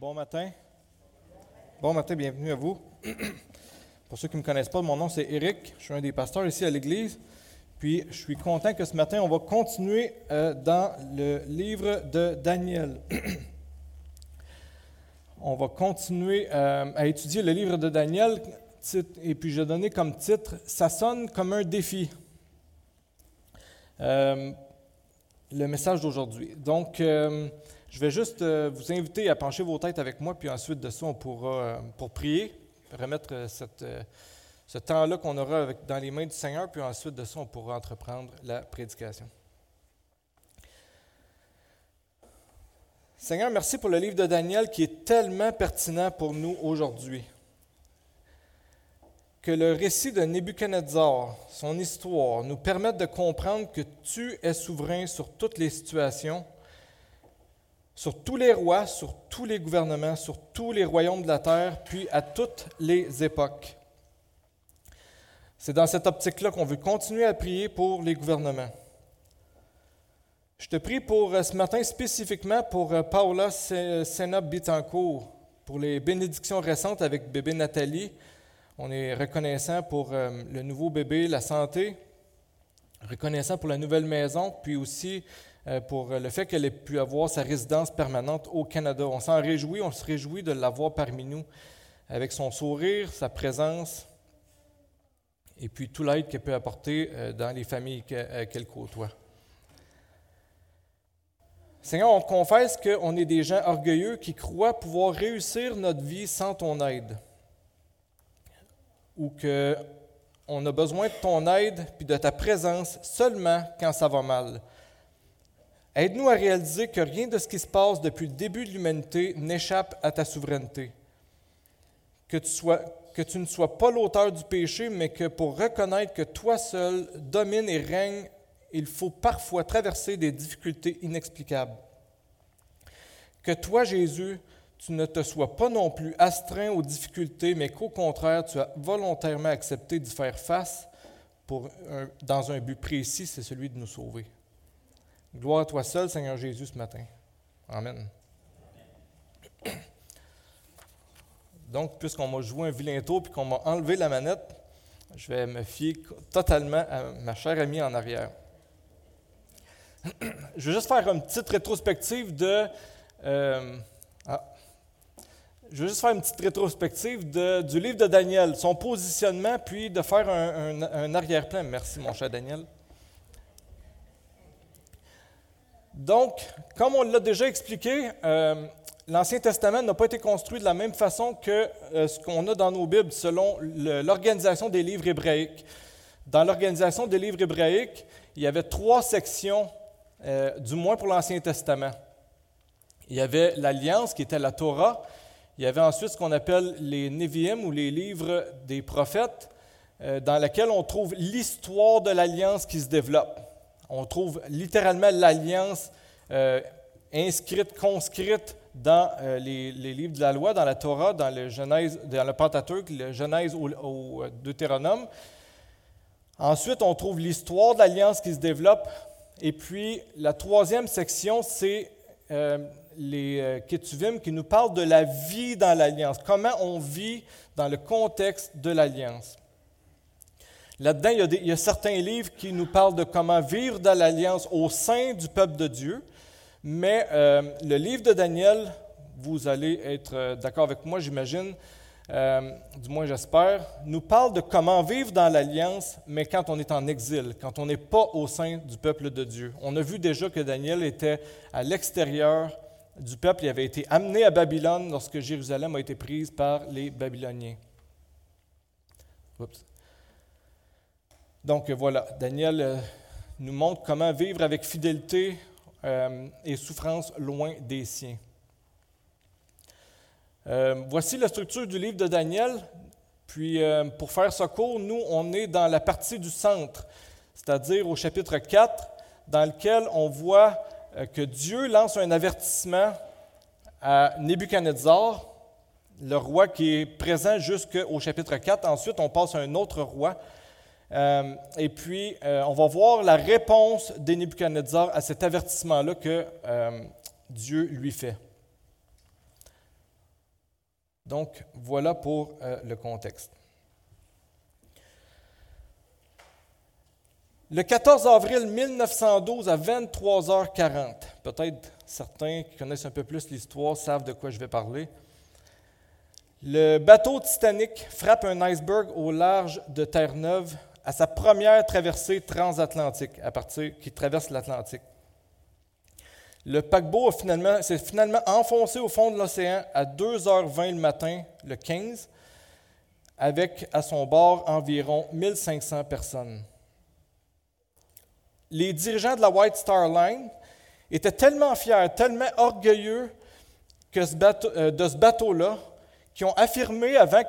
Bon matin. Bon matin, bienvenue à vous. Pour ceux qui ne me connaissent pas, mon nom c'est Eric. Je suis un des pasteurs ici à l'Église. Puis je suis content que ce matin, on va continuer euh, dans le livre de Daniel. on va continuer euh, à étudier le livre de Daniel. Et puis je vais donner comme titre Ça sonne comme un défi. Euh, le message d'aujourd'hui. Donc, je vais juste euh, vous inviter à pencher vos têtes avec moi, puis ensuite de ça, on pourra, euh, pour prier, remettre euh, cette, ce temps-là qu'on aura dans les mains du Seigneur, puis ensuite de ça, on pourra entreprendre la prédication. Seigneur, merci pour le livre de Daniel qui est tellement pertinent pour nous aujourd'hui. Que le récit de Nebuchadnezzar, son histoire, nous permette de comprendre que tu es souverain sur toutes les situations sur tous les rois, sur tous les gouvernements, sur tous les royaumes de la terre, puis à toutes les époques. C'est dans cette optique-là qu'on veut continuer à prier pour les gouvernements. Je te prie pour euh, ce matin spécifiquement pour euh, Paula Sena Bitancourt, pour les bénédictions récentes avec bébé Nathalie. On est reconnaissant pour euh, le nouveau bébé, la santé, reconnaissant pour la nouvelle maison, puis aussi pour le fait qu'elle ait pu avoir sa résidence permanente au Canada. On s'en réjouit, on se réjouit de l'avoir parmi nous avec son sourire, sa présence et puis tout l'aide qu'elle peut apporter euh, dans les familles euh, qu'elle côtoie. Seigneur, on confesse qu'on est des gens orgueilleux qui croient pouvoir réussir notre vie sans ton aide. Ou qu'on a besoin de ton aide puis de ta présence seulement quand ça va mal. Aide-nous à réaliser que rien de ce qui se passe depuis le début de l'humanité n'échappe à ta souveraineté. Que tu, ne sois pas l'auteur du péché, mais que pour reconnaître que toi seul domines et règnes, il faut parfois traverser des difficultés inexplicables. Que toi, Jésus, tu ne te sois pas non plus astreint aux difficultés, mais qu'au contraire, tu as volontairement accepté d'y faire face dans un but précis, c'est celui de nous sauver. Gloire à toi seul, Seigneur Jésus, ce matin. Amen. Donc, puisqu'on m'a joué un vilain tour et qu'on m'a enlevé la manette, je vais me fier totalement à ma chère amie en arrière. Je vais juste faire une petite rétrospective de. Euh, ah, je vais juste faire une petite rétrospective de, du livre de Daniel, son positionnement, puis de faire un, un arrière-plan. Merci, mon cher Daniel. Donc, comme on l'a déjà expliqué, euh, l'Ancien Testament n'a pas été construit de la même façon que euh, ce qu'on a dans nos Bibles selon l'organisation des livres hébraïques. Dans l'organisation des livres hébraïques, il y avait trois sections, euh, du moins pour l'Ancien Testament. Il y avait l'Alliance, qui était la Torah. Il y avait ensuite ce qu'on appelle les Nevi'im, ou les livres des prophètes, dans lesquels on trouve l'histoire de l'Alliance qui se développe. On trouve littéralement l'alliance euh, inscrite, conscrite dans euh, les, livres de la loi, dans la Torah, dans le Genèse, dans le Pentateuque, le Genèse au, au Deutéronome. Ensuite, on trouve l'histoire de l'alliance qui se développe. Et puis, la troisième section, c'est euh, les Ketuvim qui nous parlent de la vie dans l'alliance, comment on vit dans le contexte de l'alliance. Là-dedans, il, y a certains livres qui nous parlent de comment vivre dans l'alliance au sein du peuple de Dieu. Mais euh, le livre de Daniel, vous allez être euh, d'accord avec moi, j'imagine, euh, du moins j'espère, nous parle de comment vivre dans l'alliance, mais quand on est en exil, quand on n'est pas au sein du peuple de Dieu. On a vu déjà que Daniel était à l'extérieur du peuple, il avait été amené à Babylone lorsque Jérusalem a été prise par les Babyloniens. Oups. Donc voilà, Daniel euh, nous montre comment vivre avec fidélité euh, et souffrance loin des siens. Euh, voici la structure du livre de Daniel. Puis pour faire ce cours, nous, on est dans la partie du centre, c'est-à-dire au chapitre 4, dans lequel on voit que Dieu lance un avertissement à Nebuchadnezzar, le roi qui est présent jusqu'au chapitre 4. Ensuite, on passe à un autre roi, euh, et puis, euh, on va voir la réponse de Nebuchadnezzar à cet avertissement-là que euh, Dieu lui fait. Donc, voilà pour le contexte. Le 14 avril 1912 à 23h40, peut-être certains qui connaissent un peu plus l'histoire savent de quoi je vais parler. Le bateau Titanic frappe un iceberg au large de Terre-Neuve à sa première traversée transatlantique, qui traverse l'Atlantique. Le paquebot s'est finalement enfoncé au fond de l'océan à 2h20 le matin, le 15, avec à son bord environ 1500 personnes. Les dirigeants de la White Star Line étaient tellement fiers, tellement orgueilleux euh, de ce bateau-là, qu'ils ont affirmé avant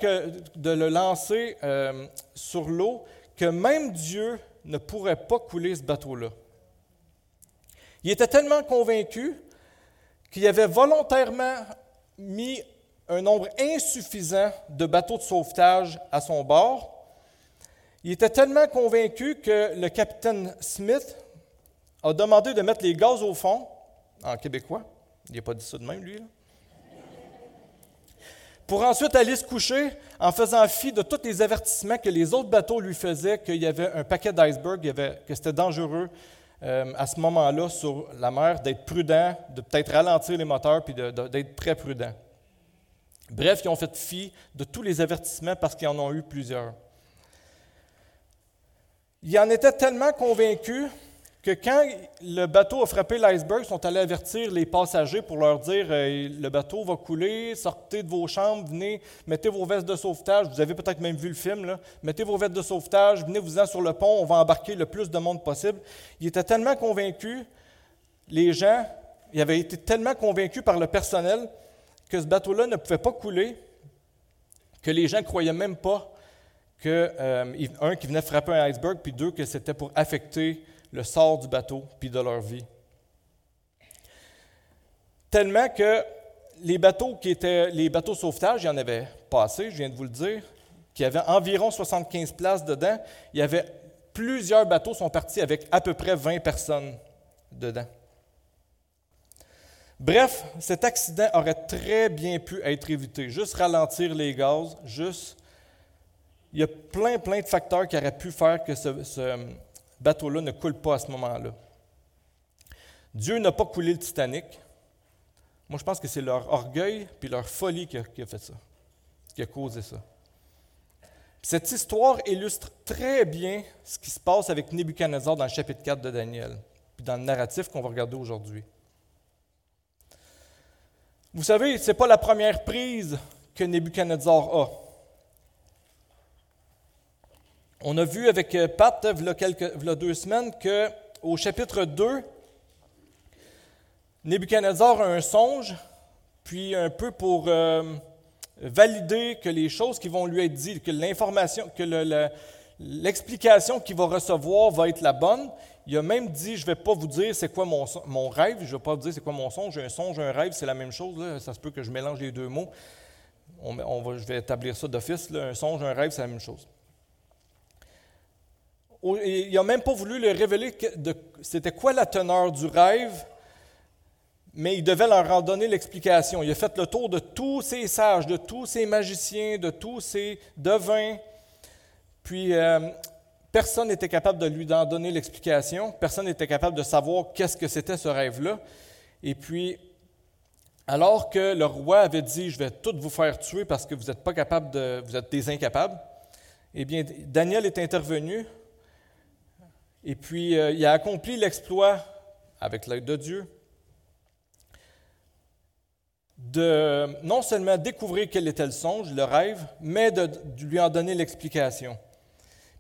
de le lancer euh, sur l'eau que même Dieu ne pourrait pas couler ce bateau-là. Il était tellement convaincu qu'il avait volontairement mis un nombre insuffisant de bateaux de sauvetage à son bord. Il était tellement convaincu que le capitaine Smith a demandé de mettre les gaz au fond, en québécois. Il n'a pas dit ça de même, lui. Pour ensuite aller se coucher en faisant fi de tous les avertissements que les autres bateaux lui faisaient, qu'il y avait un paquet d'icebergs, que c'était dangereux, euh, à ce moment-là sur la mer, d'être prudent, de peut-être ralentir les moteurs, puis d'être très prudent. Bref, ils ont fait fi de tous les avertissements parce qu'ils en ont eu plusieurs. Ils en étaient tellement convaincus que quand le bateau a frappé l'iceberg, ils sont allés avertir les passagers pour leur dire euh, le bateau va couler, sortez de vos chambres, venez, mettez vos vestes de sauvetage. Vous avez peut-être même vu le film, mettez vos vestes de sauvetage, venez-vous-en sur le pont, on va embarquer le plus de monde possible. Ils étaient tellement convaincus, les gens, ils avaient été tellement convaincus par le personnel que ce bateau-là ne pouvait pas couler, que les gens ne croyaient même pas que, euh, un, qui venait frapper un iceberg, puis deux, que c'était pour affecter le sort du bateau puis de leur vie. Tellement que les bateaux qui étaient les bateaux sauvetage, il y en avait pas assez, je viens de vous le dire, qui avaient environ 75 places dedans. Il y avait plusieurs bateaux sont partis avec à peu près 20 personnes dedans. Bref, cet accident aurait très bien pu être évité. Juste ralentir les gaz, juste. Il y a plein, plein de facteurs qui auraient pu faire que ce, bateau-là ne coule pas à ce moment-là. Dieu n'a pas coulé le Titanic. Moi, je pense que c'est leur orgueil puis leur folie qui a, fait ça, qui a causé ça. Cette histoire illustre très bien ce qui se passe avec Nebuchadnezzar dans le chapitre 4 de Daniel, puis dans le narratif qu'on va regarder aujourd'hui. Vous savez, ce n'est pas la première prise que Nebuchadnezzar a. On a vu avec euh, Pat, il y a, quelques, deux semaines, qu'au chapitre 2, Nebuchadnezzar a un songe, puis un peu pour euh, valider que les choses qui vont lui être dites, que l'information, que l'explication qu'il va recevoir va être la bonne. Il a même dit, je ne vais pas vous dire c'est quoi mon, rêve, je ne vais pas vous dire c'est quoi mon songe, un songe, un rêve, c'est la même chose, ça se peut que je mélange les deux mots. On, va, je vais établir ça d'office, un songe, un rêve, c'est la même chose il n'a même pas voulu leur révéler c'était quoi la teneur du rêve, mais il devait leur en donner l'explication. Il a fait le tour de tous ces sages, de tous ces magiciens, de tous ces devins. Puis euh, personne n'était capable de lui en donner l'explication. Personne n'était capable de savoir qu'est-ce que c'était ce rêve-là. Et puis, alors que le roi avait dit, je vais tout vous faire tuer parce que vous n'êtes pas capable vous êtes des incapables, eh bien, Daniel est intervenu et puis, euh, il a accompli l'exploit, avec l'aide de Dieu, de non seulement découvrir quel était le songe, le rêve, mais de, lui en donner l'explication.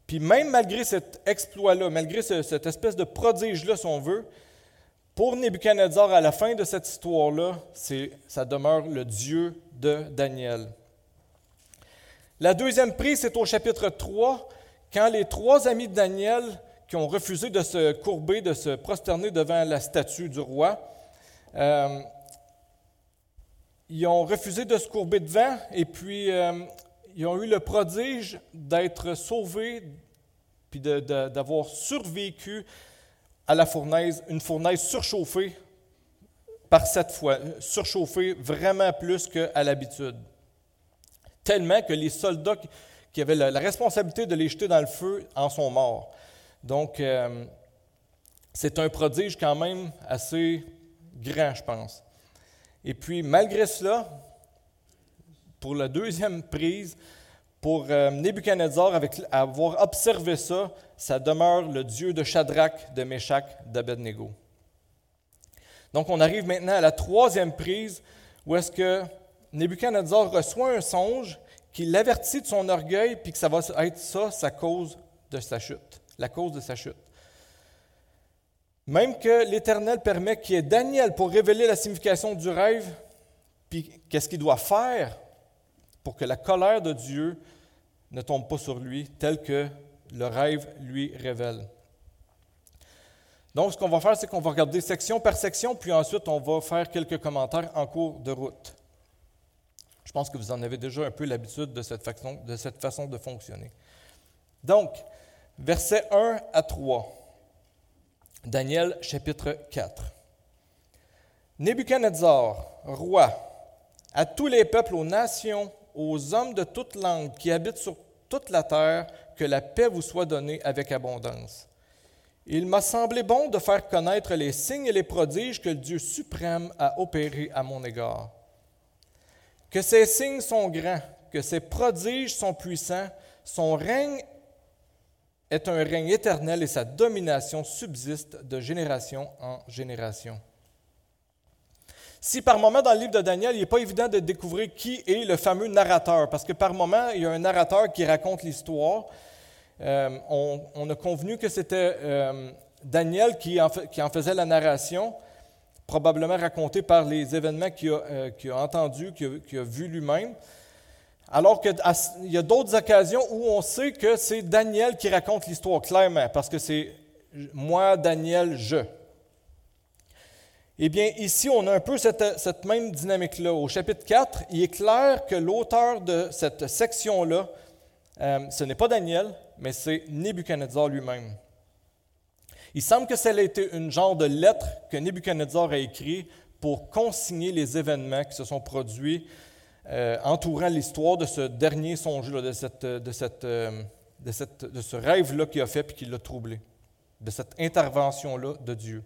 Puis même malgré cet exploit-là, malgré cette espèce de prodige-là, si on veut, pour Nebuchadnezzar, à la fin de cette histoire-là, ça demeure le Dieu de Daniel. La deuxième prise, c'est au chapitre 3, quand les trois amis de Daniel qui ont refusé de se courber, de se prosterner devant la statue du roi. Euh, ils ont refusé de se courber devant et puis euh, ils ont eu le prodige d'être sauvés puis d'avoir survécu à la fournaise, une fournaise surchauffée par cette fois, surchauffée vraiment plus qu'à l'habitude. tellement que les soldats qui avaient la, responsabilité de les jeter dans le feu en sont morts. Donc, euh, c'est un prodige quand même assez grand, je pense. Et puis, malgré cela, pour la deuxième prise, pour euh, Nebuchadnezzar, avec avoir observé ça, ça demeure le Dieu de Shadrach, de Meshach, d'Abednego. Donc, on arrive maintenant à la troisième prise, où est-ce que Nebuchadnezzar reçoit un songe qui l'avertit de son orgueil, puis que ça va être ça sa cause de sa chute, la cause de sa chute. Même que l'Éternel permet qu'il y ait Daniel pour révéler la signification du rêve, puis qu'est-ce qu'il doit faire pour que la colère de Dieu ne tombe pas sur lui, tel que le rêve lui révèle. Donc, ce qu'on va faire, c'est qu'on va regarder section par section, puis ensuite, on va faire quelques commentaires en cours de route. Je pense que vous en avez déjà un peu l'habitude de cette façon de, fonctionner. Donc, versets 1 à 3. Daniel chapitre 4. Nebuchadnezzar, roi, à tous les peuples, aux nations, aux hommes de toute langue qui habitent sur toute la terre, que la paix vous soit donnée avec abondance. Il m'a semblé bon de faire connaître les signes et les prodiges que le Dieu suprême a opérés à mon égard. Que ces signes sont grands, que ces prodiges sont puissants, son règne est un règne éternel et sa domination subsiste de génération en génération. Si par moment dans le livre de Daniel, il n'est pas évident de découvrir qui est le fameux narrateur, parce que par moment, il y a un narrateur qui raconte l'histoire. Euh, on, a convenu que c'était euh, Daniel qui en, faisait la narration, probablement raconté par les événements qu'il a, euh, entendus, qu'il a, a vus lui-même. Alors qu'il y a d'autres occasions où on sait que c'est Daniel qui raconte l'histoire clairement, parce que c'est moi, Daniel, je. Eh bien, ici, on a un peu cette, même dynamique-là. Au chapitre 4, il est clair que l'auteur de cette section-là, euh, ce n'est pas Daniel, mais c'est Nebuchadnezzar lui-même. Il semble que ça a été une genre de lettre que Nebuchadnezzar a écrite pour consigner les événements qui se sont produits euh, entourant l'histoire de ce dernier songe-là, de, cette, de, cette, euh, de, cette, de ce rêve-là qu'il a fait et qui l'a troublé, de cette intervention-là de Dieu.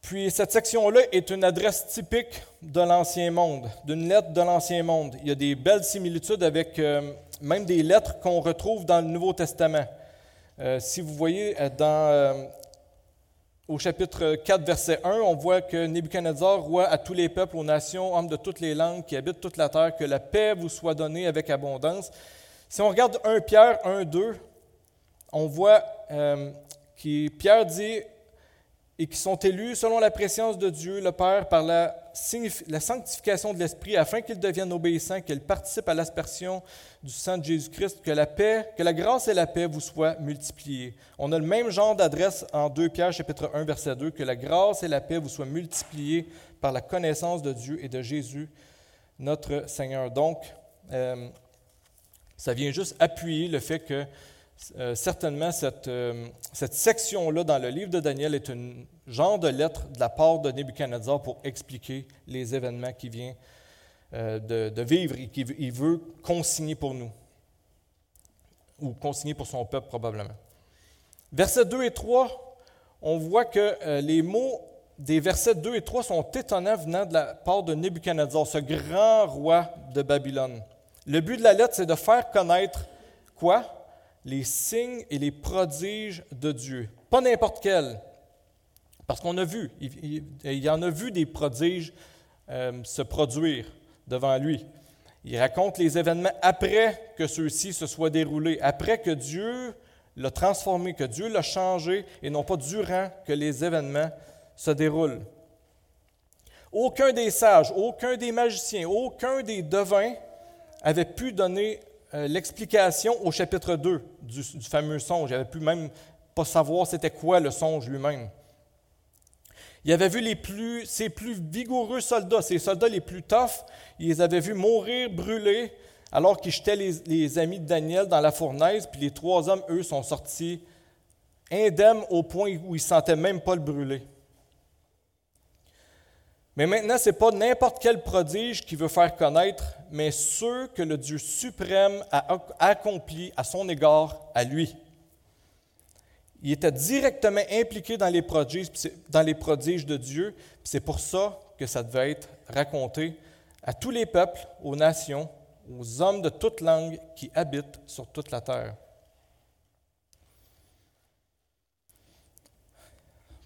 Puis cette section-là est une adresse typique de l'Ancien Monde, d'une lettre de l'Ancien Monde. Il y a des belles similitudes avec euh, même des lettres qu'on retrouve dans le Nouveau Testament. si vous voyez dans au chapitre 4, verset 1, on voit que Nebuchadnezzar, roi à tous les peuples, aux nations, hommes de toutes les langues qui habitent toute la terre, que la paix vous soit donnée avec abondance. Si on regarde 1 Pierre 1, 2, on voit euh, que Pierre dit et qui sont élus selon la préscience de Dieu, le Père, par la, la sanctification de l'Esprit, afin qu'ils deviennent obéissants, qu'ils participent à l'aspersion du sang de Jésus-Christ, que la paix, que la grâce et la paix vous soient multipliées. On a le même genre d'adresse en 2 Pierre chapitre 1 verset 2, que la grâce et la paix vous soient multipliées par la connaissance de Dieu et de Jésus, notre Seigneur. Donc, euh, ça vient juste appuyer le fait que euh, certainement, cette, euh, cette section-là dans le livre de Daniel est un genre de lettre de la part de Nebuchadnezzar pour expliquer les événements qu'il vient euh, de, vivre et qu'il veut consigner pour nous, ou consigner pour son peuple probablement. Versets 2 et 3, on voit que les mots des versets 2 et 3 sont étonnants venant de la part de Nebuchadnezzar, ce grand roi de Babylone. Le but de la lettre, c'est de faire connaître quoi? Les signes et les prodiges de Dieu. Pas n'importe quel. Parce qu'on a vu, il, y en a vu des prodiges euh, se produire devant lui. Il raconte les événements après que ceux-ci se soient déroulés, après que Dieu l'a transformé, que Dieu l'a changé, et non pas durant que les événements se déroulent. Aucun des sages, aucun des magiciens, aucun des devins avait pu donner euh, l'explication au chapitre 2 du, fameux songe. Il n'avait pu même pas savoir c'était quoi le songe lui-même. Il avait vu les plus, ses plus vigoureux soldats, ses soldats les plus toughs, il les avait vus mourir, brûler, alors qu'ils jetaient les, amis de Daniel dans la fournaise, puis les trois hommes, eux, sont sortis indemnes au point où ils ne sentaient même pas le brûler. Mais maintenant, ce n'est pas n'importe quel prodige qui veut faire connaître, mais ceux que le Dieu suprême a accomplis à son égard à lui. Il était directement impliqué dans les prodiges, dans les prodiges de Dieu. C'est pour ça que ça devait être raconté à tous les peuples, aux nations, aux hommes de toute langue qui habitent sur toute la terre.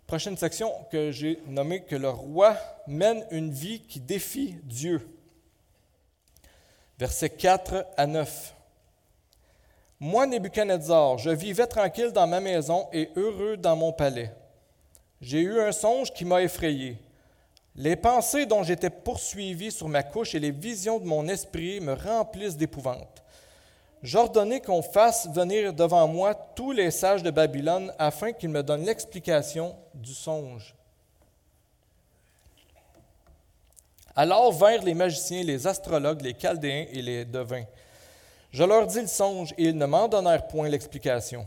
Prochaine section que j'ai nommée que le roi mène une vie qui défie Dieu. Versets 4 à 9. Moi, Nebuchadnezzar, je vivais tranquille dans ma maison et heureux dans mon palais. J'ai eu un songe qui m'a effrayé. Les pensées dont j'étais poursuivi sur ma couche et les visions de mon esprit me remplissent d'épouvante. J'ordonnai qu'on fasse venir devant moi tous les sages de Babylone afin qu'ils me donnent l'explication du songe. Alors vinrent les magiciens, les astrologues, les chaldéens et les devins. Je leur dis le songe et ils ne m'en donnèrent point l'explication.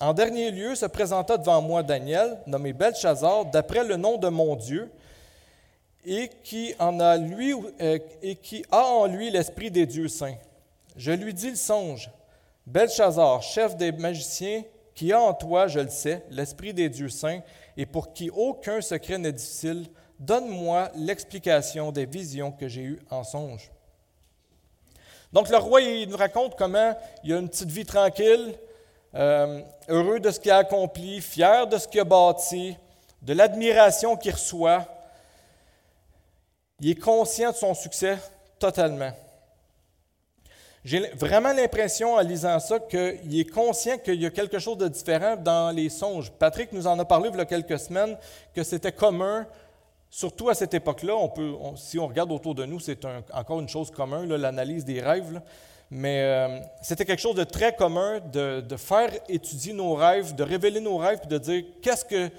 En dernier lieu se présenta devant moi Daniel, nommé Belshazzar, d'après le nom de mon Dieu, et qui, en a, lui, euh, et qui a en lui l'esprit des dieux saints. Je lui dis le songe. Belshazzar, chef des magiciens, qui a en toi, je le sais, l'esprit des dieux saints, et pour qui aucun secret n'est difficile, donne-moi l'explication des visions que j'ai eues en songe. Donc le roi, il nous raconte comment il a une petite vie tranquille, euh, heureux de ce qu'il a accompli, fier de ce qu'il a bâti, de l'admiration qu'il reçoit. Il est conscient de son succès totalement. J'ai vraiment l'impression en lisant ça qu'il est conscient qu'il y a quelque chose de différent dans les songes. Patrick nous en a parlé il y a quelques semaines que c'était commun, surtout à cette époque-là. Si on regarde autour de nous, c'est encore une chose commune, l'analyse des rêves. Mais euh, c'était quelque chose de très commun de, faire étudier nos rêves, de révéler nos rêves, puis de dire qu'est-ce que,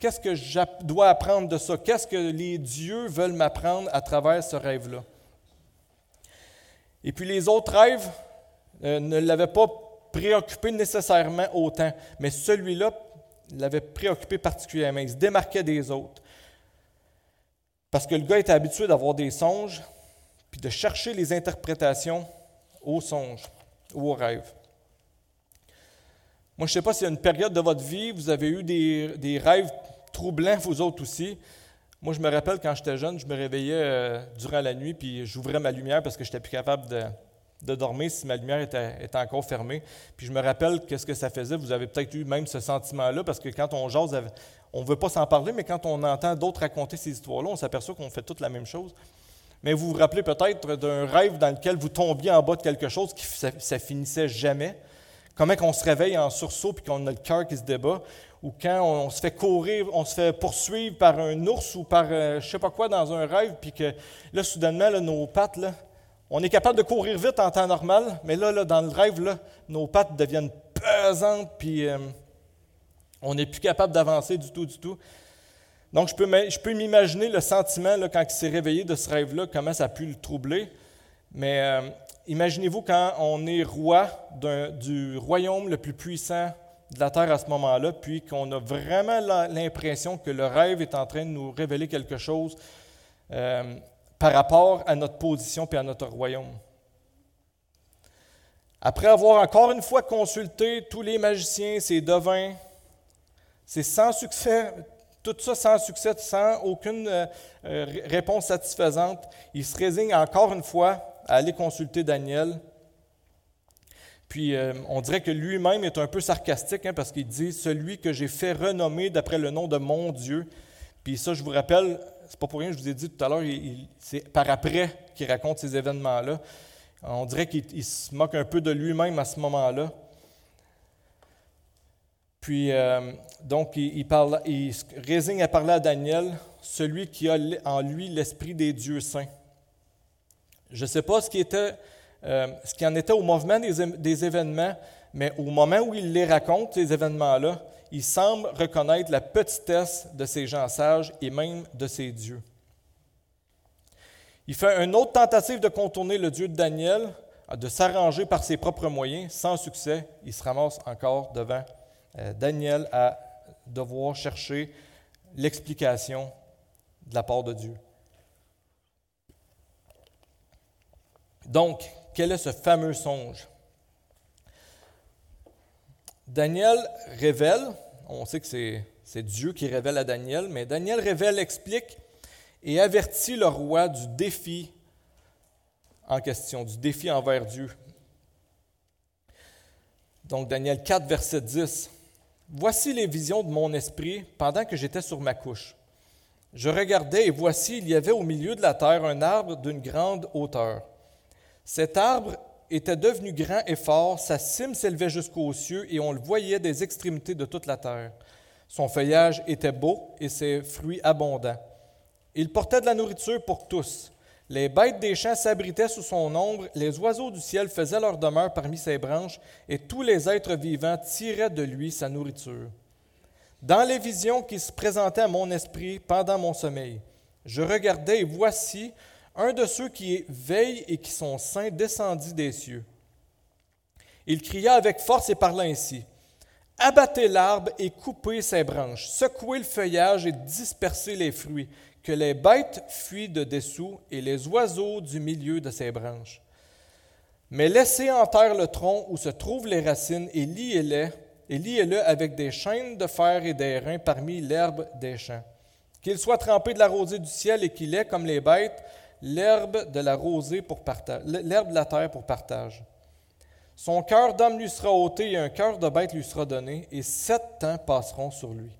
qu'est-ce que je dois apprendre de ça, qu'est-ce que les dieux veulent m'apprendre à travers ce rêve-là? Et puis les autres rêves euh, ne l'avaient pas préoccupé nécessairement autant, mais celui-là l'avait préoccupé particulièrement. Il se démarquait des autres. Parce que le gars était habitué d'avoir des songes, puis de chercher les interprétations aux songes ou aux rêves. Moi, je ne sais pas s'il y a une période de votre vie, vous avez eu des, des rêves troublants, vous autres aussi. Moi, je me rappelle quand j'étais jeune, je me réveillais euh, durant la nuit, puis j'ouvrais ma lumière parce que je n'étais plus capable de, dormir si ma lumière était, encore fermée. Puis je me rappelle qu'est-ce que ça faisait. Vous avez peut-être eu même ce sentiment-là, parce que quand on jase, on ne veut pas s'en parler, mais quand on entend d'autres raconter ces histoires-là, on s'aperçoit qu'on fait toute la même chose. Mais vous vous rappelez peut-être d'un rêve dans lequel vous tombiez en bas de quelque chose qui ça, ça finissait jamais. Comment qu'on se réveille en sursaut puis qu'on a le cœur qui se débat, ou quand on, se fait courir, on se fait poursuivre par un ours ou par euh, je ne sais pas quoi dans un rêve, puis que là, soudainement, nos pattes, là, on est capable de courir vite en temps normal, mais là, dans le rêve, nos pattes deviennent pesantes, puis euh, on n'est plus capable d'avancer du tout, du tout. Donc, je peux, je peux m'imaginer le sentiment là, quand il s'est réveillé de ce rêve-là, comment ça a pu le troubler. Mais euh, imaginez-vous quand on est roi du royaume le plus puissant de la terre à ce moment-là, puis qu'on a vraiment l'impression que le rêve est en train de nous révéler quelque chose euh, par rapport à notre position et à notre royaume. Après avoir encore une fois consulté tous les magiciens, ces devins, c'est sans succès, tout ça sans succès, sans aucune euh, euh, réponse satisfaisante, il se résigne encore une fois à aller consulter Daniel puis euh, on dirait que lui-même est un peu sarcastique hein, parce qu'il dit Celui que j'ai fait renommer d'après le nom de mon Dieu. Puis ça, je vous rappelle, c'est pas pour rien, je vous ai dit tout à l'heure, c'est par après qu'il raconte ces événements-là. On dirait qu'il se moque un peu de lui-même à ce moment-là. Puis, euh, donc, il, parle, il résigne à parler à Daniel, celui qui a en lui l'esprit des dieux saints. Je ne sais pas ce qui était euh, ce qui en était au mouvement des, événements, mais au moment où il les raconte, ces événements-là, il semble reconnaître la petitesse de ces gens sages et même de ces dieux. Il fait une autre tentative de contourner le Dieu de Daniel, de s'arranger par ses propres moyens, sans succès. Il se ramasse encore devant euh, Daniel à devoir chercher l'explication de la part de Dieu. Donc, quel est ce fameux songe? Daniel révèle, on sait que c'est Dieu qui révèle à Daniel, mais Daniel révèle, explique et avertit le roi du défi en question, du défi envers Dieu. Donc Daniel 4, verset 10. Voici les visions de mon esprit pendant que j'étais sur ma couche. Je regardais et voici, il y avait au milieu de la terre un arbre d'une grande hauteur. Cet arbre était devenu grand et fort, sa cime s'élevait jusqu'aux cieux et on le voyait des extrémités de toute la terre. Son feuillage était beau et ses fruits abondants. Il portait de la nourriture pour tous. Les bêtes des champs s'abritaient sous son ombre, les oiseaux du ciel faisaient leur demeure parmi ses branches, et tous les êtres vivants tiraient de lui sa nourriture. Dans les visions qui se présentaient à mon esprit pendant mon sommeil, je regardais et voici un de ceux qui veillent et qui sont saints descendit des cieux. Il cria avec force et parla ainsi. Abattez l'arbre et coupez ses branches, secouez le feuillage et dispersez les fruits, que les bêtes fuient de dessous et les oiseaux du milieu de ses branches. Mais laissez en terre le tronc où se trouvent les racines et liez-le, et liez-le avec des chaînes de fer et des reins parmi l'herbe des champs. Qu'il soit trempé de la rosée du ciel et qu'il ait, comme les bêtes, l'herbe de la rosée pour partage, l'herbe de la terre pour partage. Son cœur d'homme lui sera ôté et un cœur de bête lui sera donné, et sept temps passeront sur lui.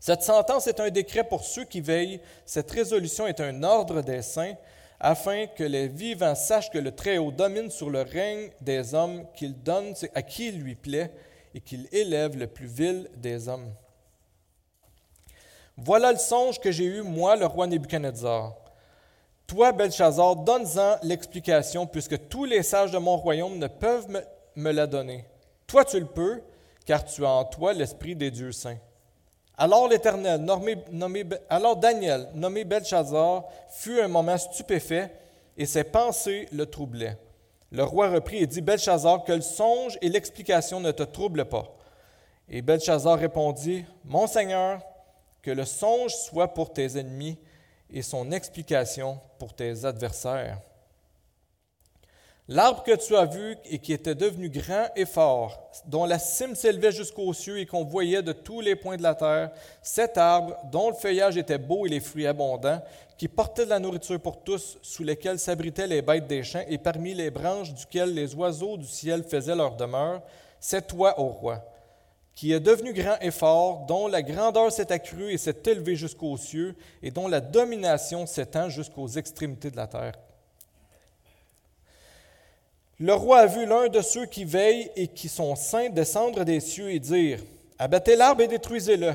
Cette sentence est un décret pour ceux qui veillent. Cette résolution est un ordre des saints, afin que les vivants sachent que le Très-Haut domine sur le règne des hommes, qu'il donne à qui il lui plaît, et qu'il élève le plus vil des hommes. Voilà le songe que j'ai eu, moi, le roi Nebuchadnezzar. Toi, Belshazzar, donne-en l'explication, puisque tous les sages de mon royaume ne peuvent me, la donner. Toi, tu le peux, car tu as en toi l'esprit des dieux saints. Alors l'Éternel, alors Daniel, nommé Belshazzar, fut un moment stupéfait et ses pensées le troublaient. Le roi reprit et dit, Belshazzar, que le songe et l'explication ne te troublent pas. Et Belshazzar répondit, Mon Seigneur, que le songe soit pour tes ennemis et son explication pour tes adversaires. L'arbre que tu as vu et qui était devenu grand et fort, dont la cime s'élevait jusqu'aux cieux et qu'on voyait de tous les points de la terre, cet arbre dont le feuillage était beau et les fruits abondants, qui portait de la nourriture pour tous, sous lesquels s'abritaient les bêtes des champs et parmi les branches duquel les oiseaux du ciel faisaient leur demeure, c'est toi, ô roi, qui est devenu grand et fort, dont la grandeur s'est accrue et s'est élevée jusqu'aux cieux, et dont la domination s'étend jusqu'aux extrémités de la terre. Le roi a vu l'un de ceux qui veillent et qui sont saints descendre des cieux et dire Abattez l'arbre et détruisez-le,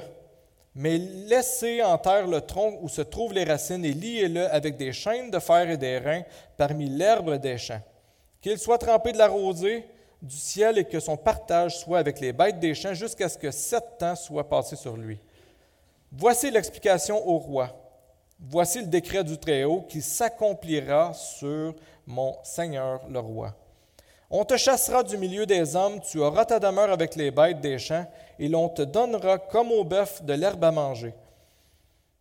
mais laissez en terre le tronc où se trouvent les racines et liez-le avec des chaînes de fer et des reins parmi l'herbe des champs. Qu'il soit trempé de la rosée du ciel et que son partage soit avec les bêtes des champs jusqu'à ce que sept temps soient passés sur lui. Voici l'explication au roi. Voici le décret du Très-Haut qui s'accomplira sur mon Seigneur le roi. On te chassera du milieu des hommes, tu auras ta demeure avec les bêtes des champs, et l'on te donnera comme au bœuf de l'herbe à manger.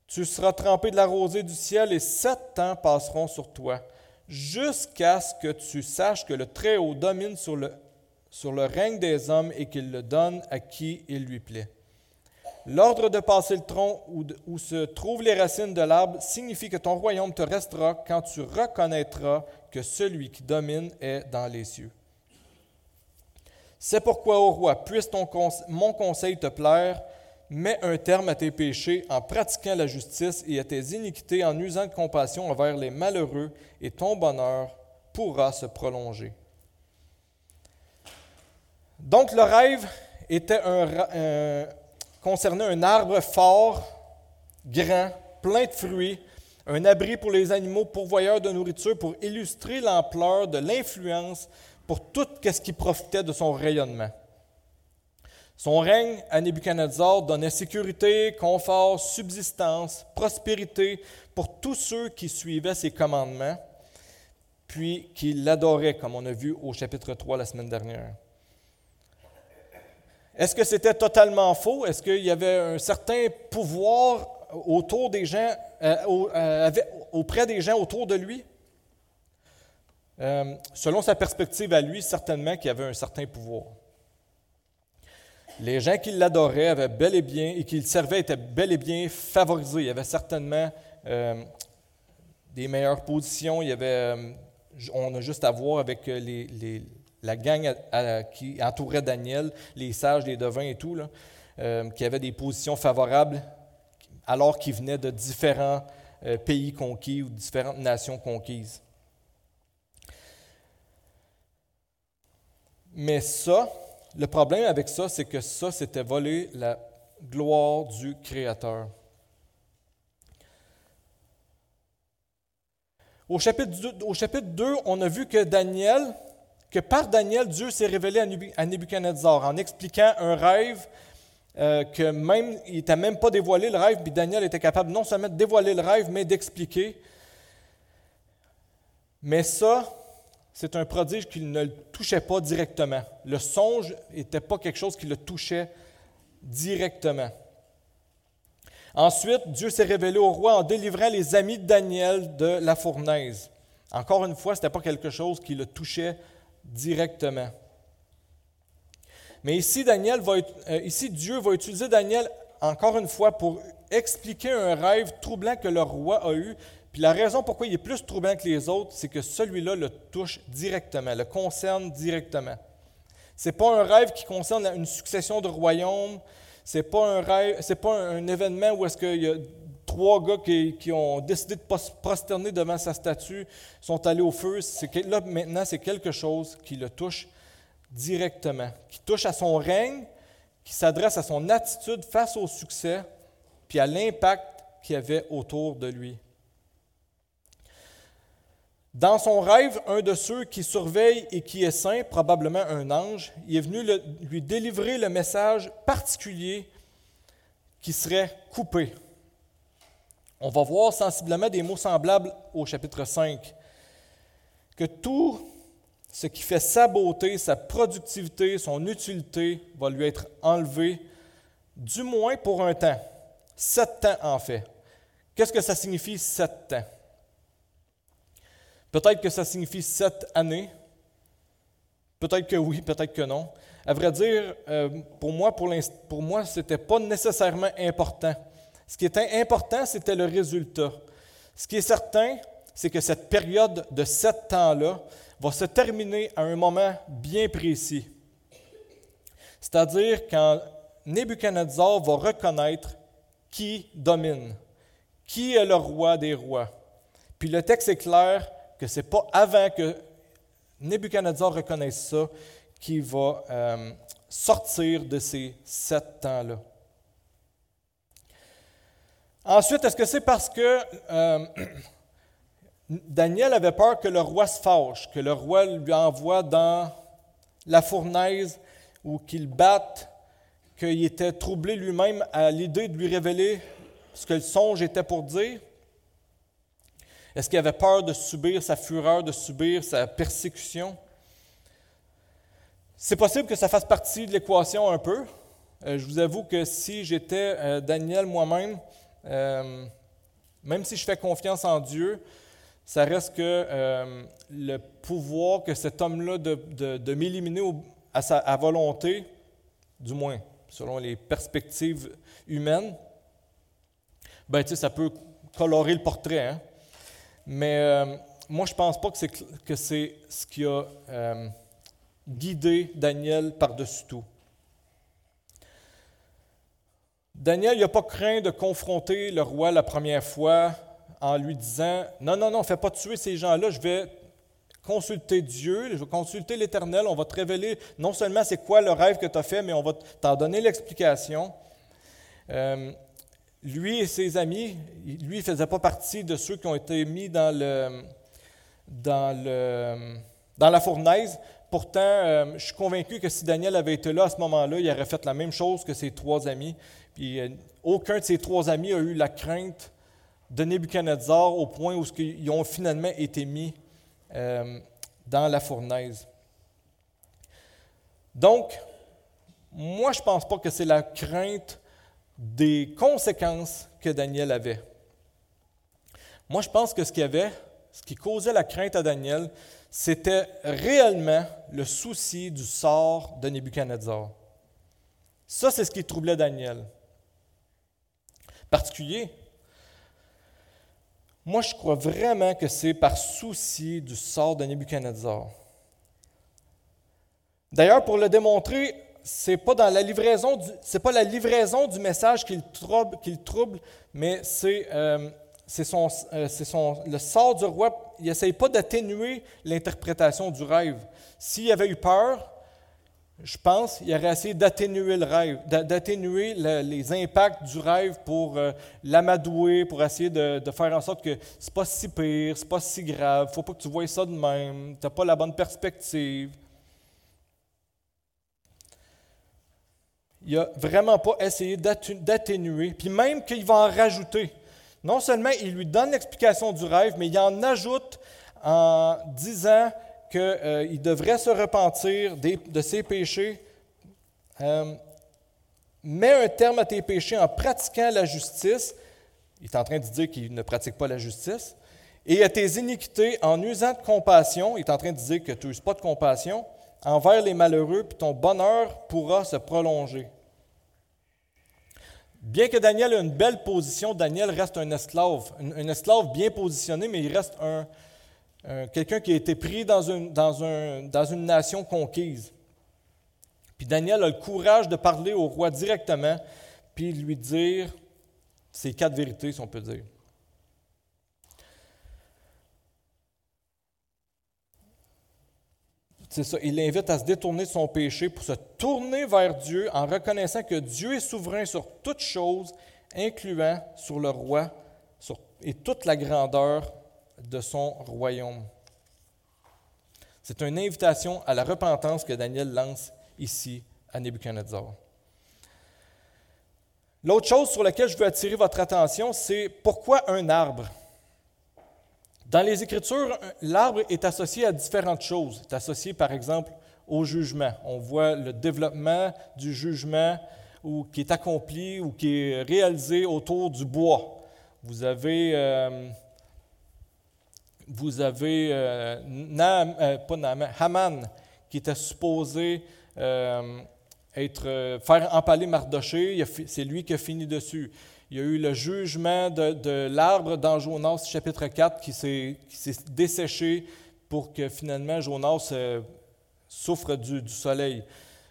Tu seras trempé de la rosée du ciel, et sept temps passeront sur toi, jusqu'à ce que tu saches que le Très-Haut domine sur le, sur le règne des hommes et qu'il le donne à qui il lui plaît. L'ordre de passer le tronc où, se trouvent les racines de l'arbre signifie que ton royaume te restera quand tu reconnaîtras que celui qui domine est dans les cieux. C'est pourquoi, ô roi, puisse ton mon conseil te plaire, mets un terme à tes péchés en pratiquant la justice et à tes iniquités en usant de compassion envers les malheureux, et ton bonheur pourra se prolonger. Donc le rêve un, concernait un arbre fort, grand, plein de fruits, un abri pour les animaux pourvoyeurs de nourriture pour illustrer l'ampleur de l'influence pour tout ce qui profitait de son rayonnement. Son règne à Nebuchadnezzar donnait sécurité, confort, subsistance, prospérité pour tous ceux qui suivaient ses commandements, puis qui l'adoraient, comme on a vu au chapitre 3 la semaine dernière. Est-ce que c'était totalement faux? Est-ce qu'il y avait un certain pouvoir autour des gens, euh, euh, auprès des gens autour de lui? euh, selon sa perspective à lui, certainement qu'il avait un certain pouvoir. Les gens qui l'adoraient avaient bel et bien, et qui le étaient bel et bien favorisés. Il y avait certainement des meilleures positions. Il y avait, on a juste à voir avec les, la gang qui entourait Daniel, les sages, les devins et tout, qui avaient des positions favorables alors qu'ils venaient de différents pays conquis ou différentes nations conquises. Mais ça, le problème avec ça, c'est que ça, c'était voler la gloire du Créateur. Au chapitre, 2, au chapitre 2, on a vu que Daniel, que par Daniel, Dieu s'est révélé à Nebuchadnezzar en expliquant un rêve euh, que même, il n'était même pas dévoilé le rêve, puis Daniel était capable non seulement de dévoiler le rêve, mais d'expliquer. Mais ça, c'est un prodige qui ne le touchait pas directement. Le songe n'était pas quelque chose qui le touchait directement. Ensuite, Dieu s'est révélé au roi en délivrant les amis de Daniel de la fournaise. Encore une fois, ce n'était pas quelque chose qui le touchait directement. Mais ici, Daniel va, euh, ici, Dieu va utiliser Daniel encore une fois pour expliquer un rêve troublant que le roi a eu puis la raison pourquoi il est plus troublant que les autres, c'est que celui-là le touche directement, le concerne directement. Ce n'est pas un rêve qui concerne une succession de royaumes, ce n'est pas un rêve, pas un événement où est-ce qu'il y a trois gars qui, ont décidé de prosterner devant sa statue, sont allés au feu. Là maintenant, c'est quelque chose qui le touche directement, qui touche à son règne, qui s'adresse à son attitude face au succès, puis à l'impact qu'il avait autour de lui. Dans son rêve, un de ceux qui surveille et qui est saint, probablement un ange, il est venu lui délivrer le message particulier qui serait coupé. On va voir sensiblement des mots semblables au chapitre 5. Que tout ce qui fait sa beauté, sa productivité, son utilité va lui être enlevé, du moins pour un temps. Sept ans en fait. Qu'est-ce que ça signifie sept ans? Peut-être que ça signifie sept années. Peut-être que oui, peut-être que non. À vrai dire, euh, pour moi, pour, pour moi, ce n'était pas nécessairement important. Ce qui était important, c'était le résultat. Ce qui est certain, c'est que cette période de sept ans-là va se terminer à un moment bien précis. C'est-à-dire quand Nebuchadnezzar va reconnaître qui domine, qui est le roi des rois. Puis le texte est clair, que ce n'est pas avant que Nebuchadnezzar reconnaisse ça qu'il va euh, sortir de ces sept ans-là. Ensuite, est-ce que c'est parce que euh, Daniel avait peur que le roi se fâche, que le roi lui envoie dans la fournaise ou qu'il batte, qu'il était troublé lui-même à l'idée de lui révéler ce que le songe était pour dire? Est-ce qu'il avait peur de subir sa fureur, de subir sa persécution? C'est possible que ça fasse partie de l'équation un peu. Euh, je vous avoue que si j'étais euh, Daniel moi-même, euh, même si je fais confiance en Dieu, ça reste que le pouvoir que cet homme-là de, m'éliminer à sa volonté, du moins selon les perspectives humaines, ben, ça peut colorer le portrait. Hein? Mais euh, moi, je ne pense pas que c'est, ce qui a euh, guidé Daniel par-dessus tout. Daniel n'a pas craint de confronter le roi la première fois en lui disant Non, non, non, ne fais pas tuer ces gens-là, je vais consulter Dieu, je vais consulter l'Éternel, on va te révéler non seulement c'est quoi le rêve que tu as fait, mais on va t'en donner l'explication. Euh, lui et ses amis, lui ne faisait pas partie de ceux qui ont été mis dans, la fournaise. Pourtant, euh, je suis convaincu que si Daniel avait été là à ce moment-là, il aurait fait la même chose que ses trois amis. Puis, euh, aucun de ses trois amis a eu la crainte de Nebuchadnezzar au point où ils ont finalement été mis euh, dans la fournaise. Donc, moi, je ne pense pas que c'est la crainte des conséquences que Daniel avait. Moi, je pense que ce qu'il y avait, ce qui causait la crainte à Daniel, c'était réellement le souci du sort de Nebuchadnezzar. Ça, c'est ce qui troublait Daniel. Particulier, moi, je crois vraiment que c'est par souci du sort de Nebuchadnezzar. D'ailleurs, pour le démontrer, c'est pas la livraison, pas la livraison du message qui le trouble, mais c'est euh, euh, le sort du roi. Il n'essaye pas d'atténuer l'interprétation du rêve. S'il avait eu peur, je pense, il aurait essayé d'atténuer le rêve, d'atténuer les impacts du rêve pour euh, l'amadouer, pour essayer de, faire en sorte que c'est pas si pire, c'est pas si grave, faut pas que tu vois ça de même, tu n'as pas la bonne perspective. Il n'a vraiment pas essayé d'atténuer, puis même qu'il va en rajouter. Non seulement il lui donne l'explication du rêve, mais il en ajoute en disant qu'il euh, devrait se repentir de ses péchés. Euh, mets un terme à tes péchés en pratiquant la justice. Il est en train de dire qu'il ne pratique pas la justice. Et à tes iniquités en usant de compassion. Il est en train de dire que tu n'uses pas de compassion envers les malheureux, puis ton bonheur pourra se prolonger. Bien que Daniel ait une belle position, Daniel reste un esclave, un, esclave bien positionné, mais il reste un, quelqu'un qui a été pris dans une nation conquise. Puis Daniel a le courage de parler au roi directement, puis lui dire ces quatre vérités, si on peut dire. C'est ça, il l'invite à se détourner de son péché pour se tourner vers Dieu en reconnaissant que Dieu est souverain sur toutes choses, incluant sur le roi et toute la grandeur de son royaume. C'est une invitation à la repentance que Daniel lance ici à Nebuchadnezzar. L'autre chose sur laquelle je veux attirer votre attention, c'est pourquoi un arbre? Dans les Écritures, l'arbre est associé à différentes choses. Il est associé, par exemple, au jugement. On voit le développement du jugement ou, qui est accompli ou qui est réalisé autour du bois. Vous avez, euh, vous avez euh, euh, Haman, qui était supposé être, faire empaler Mardoché. C'est lui qui a fini dessus. Il y a eu le jugement de, l'arbre dans Jonas chapitre 4 qui s'est desséché pour que finalement Jonas euh, souffre du, soleil.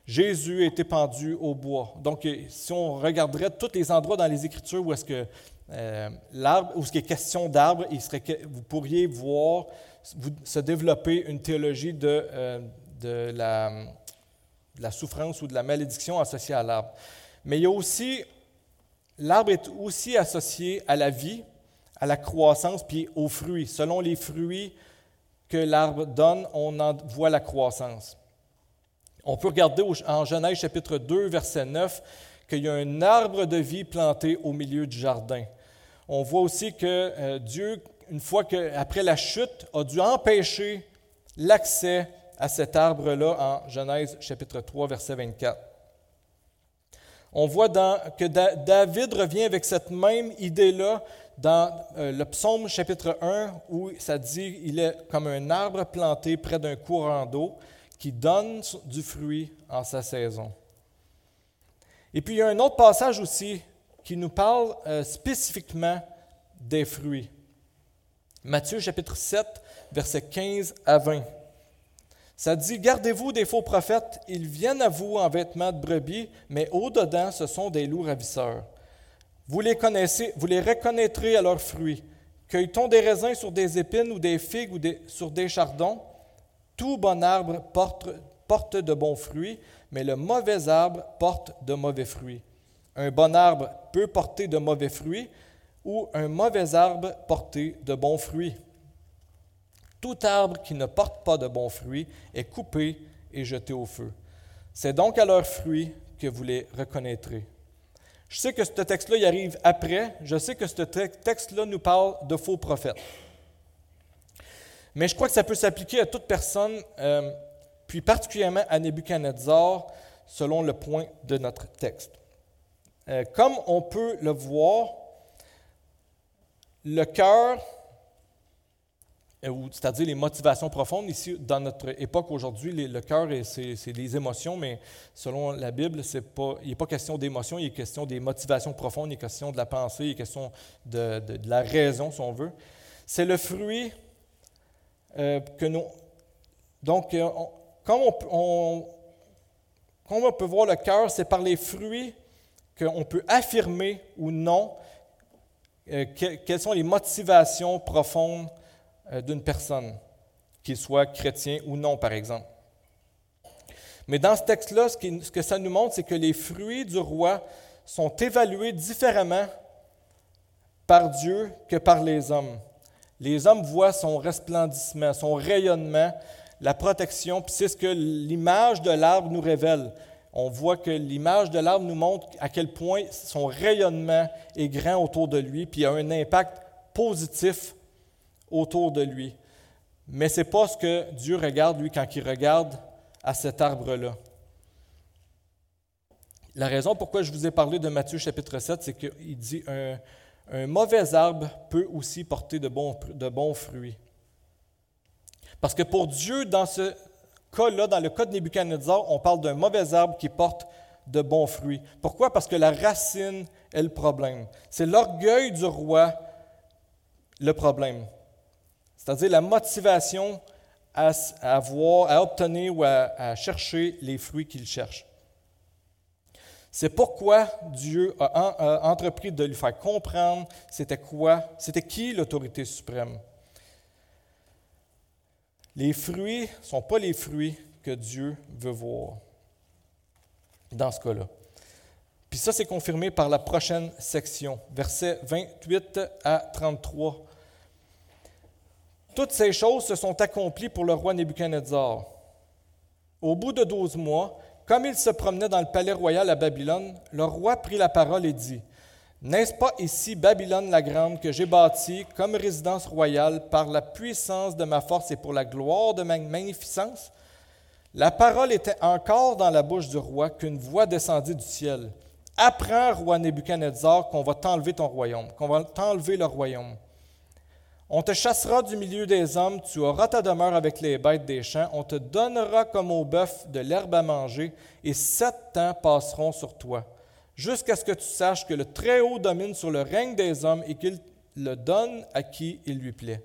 Jésus a été pendu au bois. Donc, euh, si on regarderait tous les endroits dans les Écritures où est-ce que euh, l'arbre, où ce qui est question d'arbre, vous pourriez voir se développer une théologie la, de la souffrance ou de la malédiction associée à l'arbre. Mais il y a aussi L'arbre est aussi associé à la vie, à la croissance, puis aux fruits. Selon les fruits que l'arbre donne, on en voit la croissance. On peut regarder en Genèse chapitre 2, verset 9, qu'il y a un arbre de vie planté au milieu du jardin. On voit aussi que euh, Dieu, une fois qu'après la chute, a dû empêcher l'accès à cet arbre-là en Genèse chapitre 3, verset 24. On voit que David revient avec cette même idée-là dans euh, le psaume chapitre 1 où ça dit il est comme un arbre planté près d'un courant d'eau qui donne du fruit en sa saison. Et puis il y a un autre passage aussi qui nous parle euh, spécifiquement des fruits. Matthieu chapitre 7, versets 15 à 20. Ça dit, gardez-vous des faux prophètes, ils viennent à vous en vêtements de brebis, mais au-dedans, ce sont des loups ravisseurs. Vous les connaissez, vous les reconnaîtrez à leurs fruits. Cueille-t-on des raisins sur des épines ou des figues ou sur des chardons? Tout bon arbre porte de bons fruits, mais le mauvais arbre porte de mauvais fruits. Un bon arbre peut porter de mauvais fruits, ou un mauvais arbre porter de bons fruits. Tout arbre qui ne porte pas de bons fruits est coupé et jeté au feu. C'est donc à leurs fruits que vous les reconnaîtrez. Je sais que ce texte-là y arrive après. Je sais que ce texte-là nous parle de faux prophètes. Mais je crois que ça peut s'appliquer à toute personne, euh, puis particulièrement à Nebuchadnezzar, selon le point de notre texte. Euh, comme on peut le voir, le cœur euh, c'est-à-dire les motivations profondes. Ici, dans notre époque aujourd'hui, le cœur, c'est des émotions, mais selon la Bible, pas, il n'est pas question d'émotions, il est question des motivations profondes, il est question de la pensée, il est question de, la raison, si on veut. C'est le fruit euh, que nous... Donc, euh, comme, on, on peut voir le cœur, c'est par les fruits qu'on peut affirmer ou non quelles sont les motivations profondes euh, d'une personne, qu'il soit chrétien ou non, par exemple. Mais dans ce texte-là, ce, que ça nous montre, c'est que les fruits du roi sont évalués différemment par Dieu que par les hommes. Les hommes voient son resplendissement, son rayonnement, la protection, puis c'est ce que l'image de l'arbre nous révèle. On voit que l'image de l'arbre nous montre à quel point son rayonnement est grand autour de lui, puis il a un impact positif autour de lui. Mais ce n'est pas ce que Dieu regarde, lui, quand il regarde à cet arbre-là. La raison pourquoi je vous ai parlé de Matthieu chapitre 7, c'est qu'il dit un, mauvais arbre peut aussi porter de bons fruits. Parce que pour Dieu, dans ce dans le cas de Nebuchadnezzar, on parle d'un mauvais arbre qui porte de bons fruits. Pourquoi? Parce que la racine est le problème. C'est l'orgueil du roi le problème c'est-à-dire la motivation à, avoir, à obtenir ou à, chercher les fruits qu'il cherche. C'est pourquoi Dieu a, entrepris de lui faire comprendre c'était quoi, c'était qui l'autorité suprême. Les fruits ne sont pas les fruits que Dieu veut voir dans ce cas-là. Puis ça, c'est confirmé par la prochaine section, versets 28 à 33 toutes ces choses se sont accomplies pour le roi Nebuchadnezzar. Au bout de douze mois, comme il se promenait dans le palais royal à Babylone, le roi prit la parole et dit N'est-ce pas ici Babylone la grande que j'ai bâtie comme résidence royale par la puissance de ma force et pour la gloire de ma magnificence? La parole était encore dans la bouche du roi qu'une voix descendit du ciel. Apprends, roi Nebuchadnezzar, qu'on va t'enlever ton royaume, qu'on va t'enlever le royaume. On te chassera du milieu des hommes, tu auras ta demeure avec les bêtes des champs, on te donnera comme au bœuf de l'herbe à manger, et sept ans passeront sur toi, jusqu'à ce que tu saches que le Très-Haut domine sur le règne des hommes et qu'il le donne à qui il lui plaît.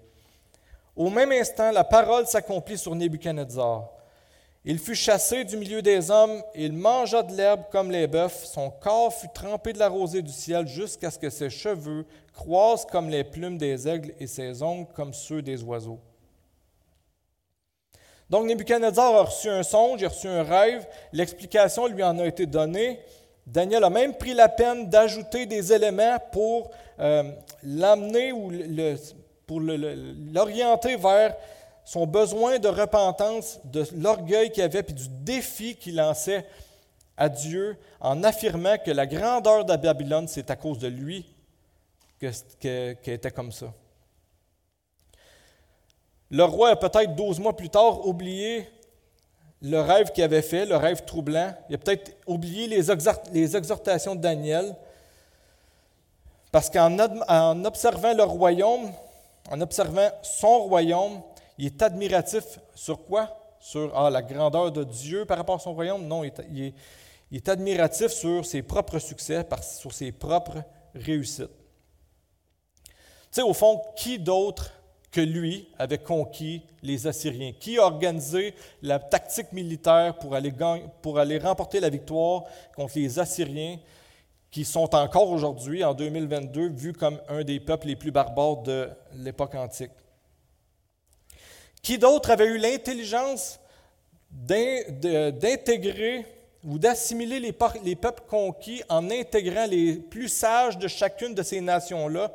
Au même instant, la parole s'accomplit sur Nebuchadnezzar. Il fut chassé du milieu des hommes, il mangea de l'herbe comme les bœufs, son corps fut trempé de la rosée du ciel jusqu'à ce que ses cheveux croissent comme les plumes des aigles et ses ongles comme ceux des oiseaux. Donc Nebuchadnezzar a reçu un songe, il a reçu un rêve, l'explication lui en a été donnée. Daniel a même pris la peine d'ajouter des éléments pour euh, l'amener ou pour l'orienter vers son besoin de repentance, de l'orgueil qu'il avait, puis du défi qu'il lançait à Dieu en affirmant que la grandeur de Babylone, c'est à cause de lui qu'elle était comme ça. Le roi a peut-être 12 mois plus tard oublié le rêve qu'il avait fait, le rêve troublant. Il a peut-être oublié les, exhortations de Daniel. Parce qu'en observant le royaume, en observant son royaume, il est admiratif sur quoi? Sur ah, la grandeur de Dieu par rapport à son royaume? Non, il est, admiratif sur ses propres succès, sur ses propres réussites. Tu sais, au fond, qui d'autre que lui avait conquis les Assyriens? Qui a organisé la tactique militaire pour aller, pour aller remporter la victoire contre les Assyriens qui sont encore aujourd'hui, en 2022, vus comme un des peuples les plus barbares de l'époque antique? Qui d'autre avait eu l'intelligence d'intégrer ou d'assimiler les, peuples conquis en intégrant les plus sages de chacune de ces nations-là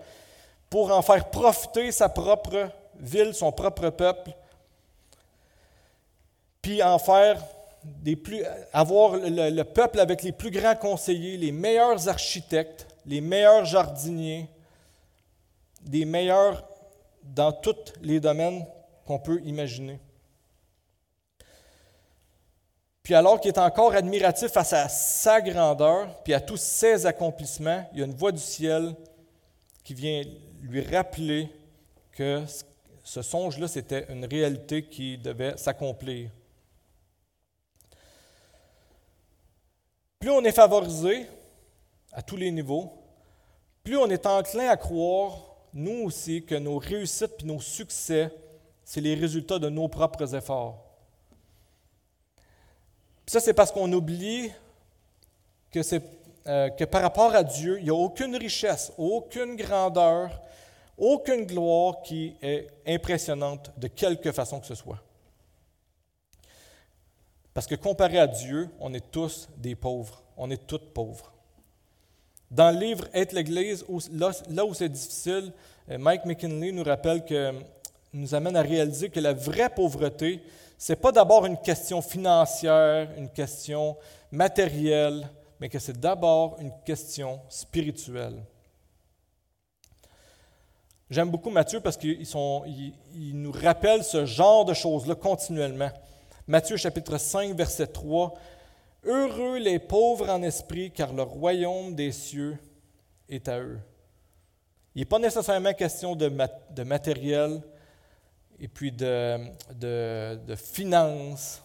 pour en faire profiter sa propre ville, son propre peuple, puis en faire des plus, avoir le peuple avec les plus grands conseillers, les meilleurs architectes, les meilleurs jardiniers, des meilleurs dans tous les domaines qu'on peut imaginer. Puis alors qu'il est encore admiratif face à sa grandeur, puis à tous ses accomplissements, il y a une voix du ciel qui vient lui rappeler que ce songe-là, c'était une réalité qui devait s'accomplir. Plus on est favorisé à tous les niveaux, plus on est enclin à croire, nous aussi, que nos réussites et nos succès, c'est les résultats de nos propres efforts. ça, c'est parce qu'on oublie que, euh, par rapport à Dieu, il n'y a aucune richesse, aucune grandeur, aucune gloire qui est impressionnante de quelque façon que ce soit. Parce que comparé à Dieu, on est tous des pauvres. On est toutes pauvres. Dans le livre Être l'Église, là, où c'est difficile, euh, Mike McKinley nous rappelle que nous amène à réaliser que la vraie pauvreté, ce n'est pas d'abord une question financière, une question matérielle, mais que c'est d'abord une question spirituelle. J'aime beaucoup Matthieu parce qu'il nous rappelle ce genre de choses-là continuellement. Matthieu chapitre 5, verset 3. Heureux les pauvres en esprit, car le royaume des cieux est à eux. Il n'est pas nécessairement question de, matériel et puis de, de finances,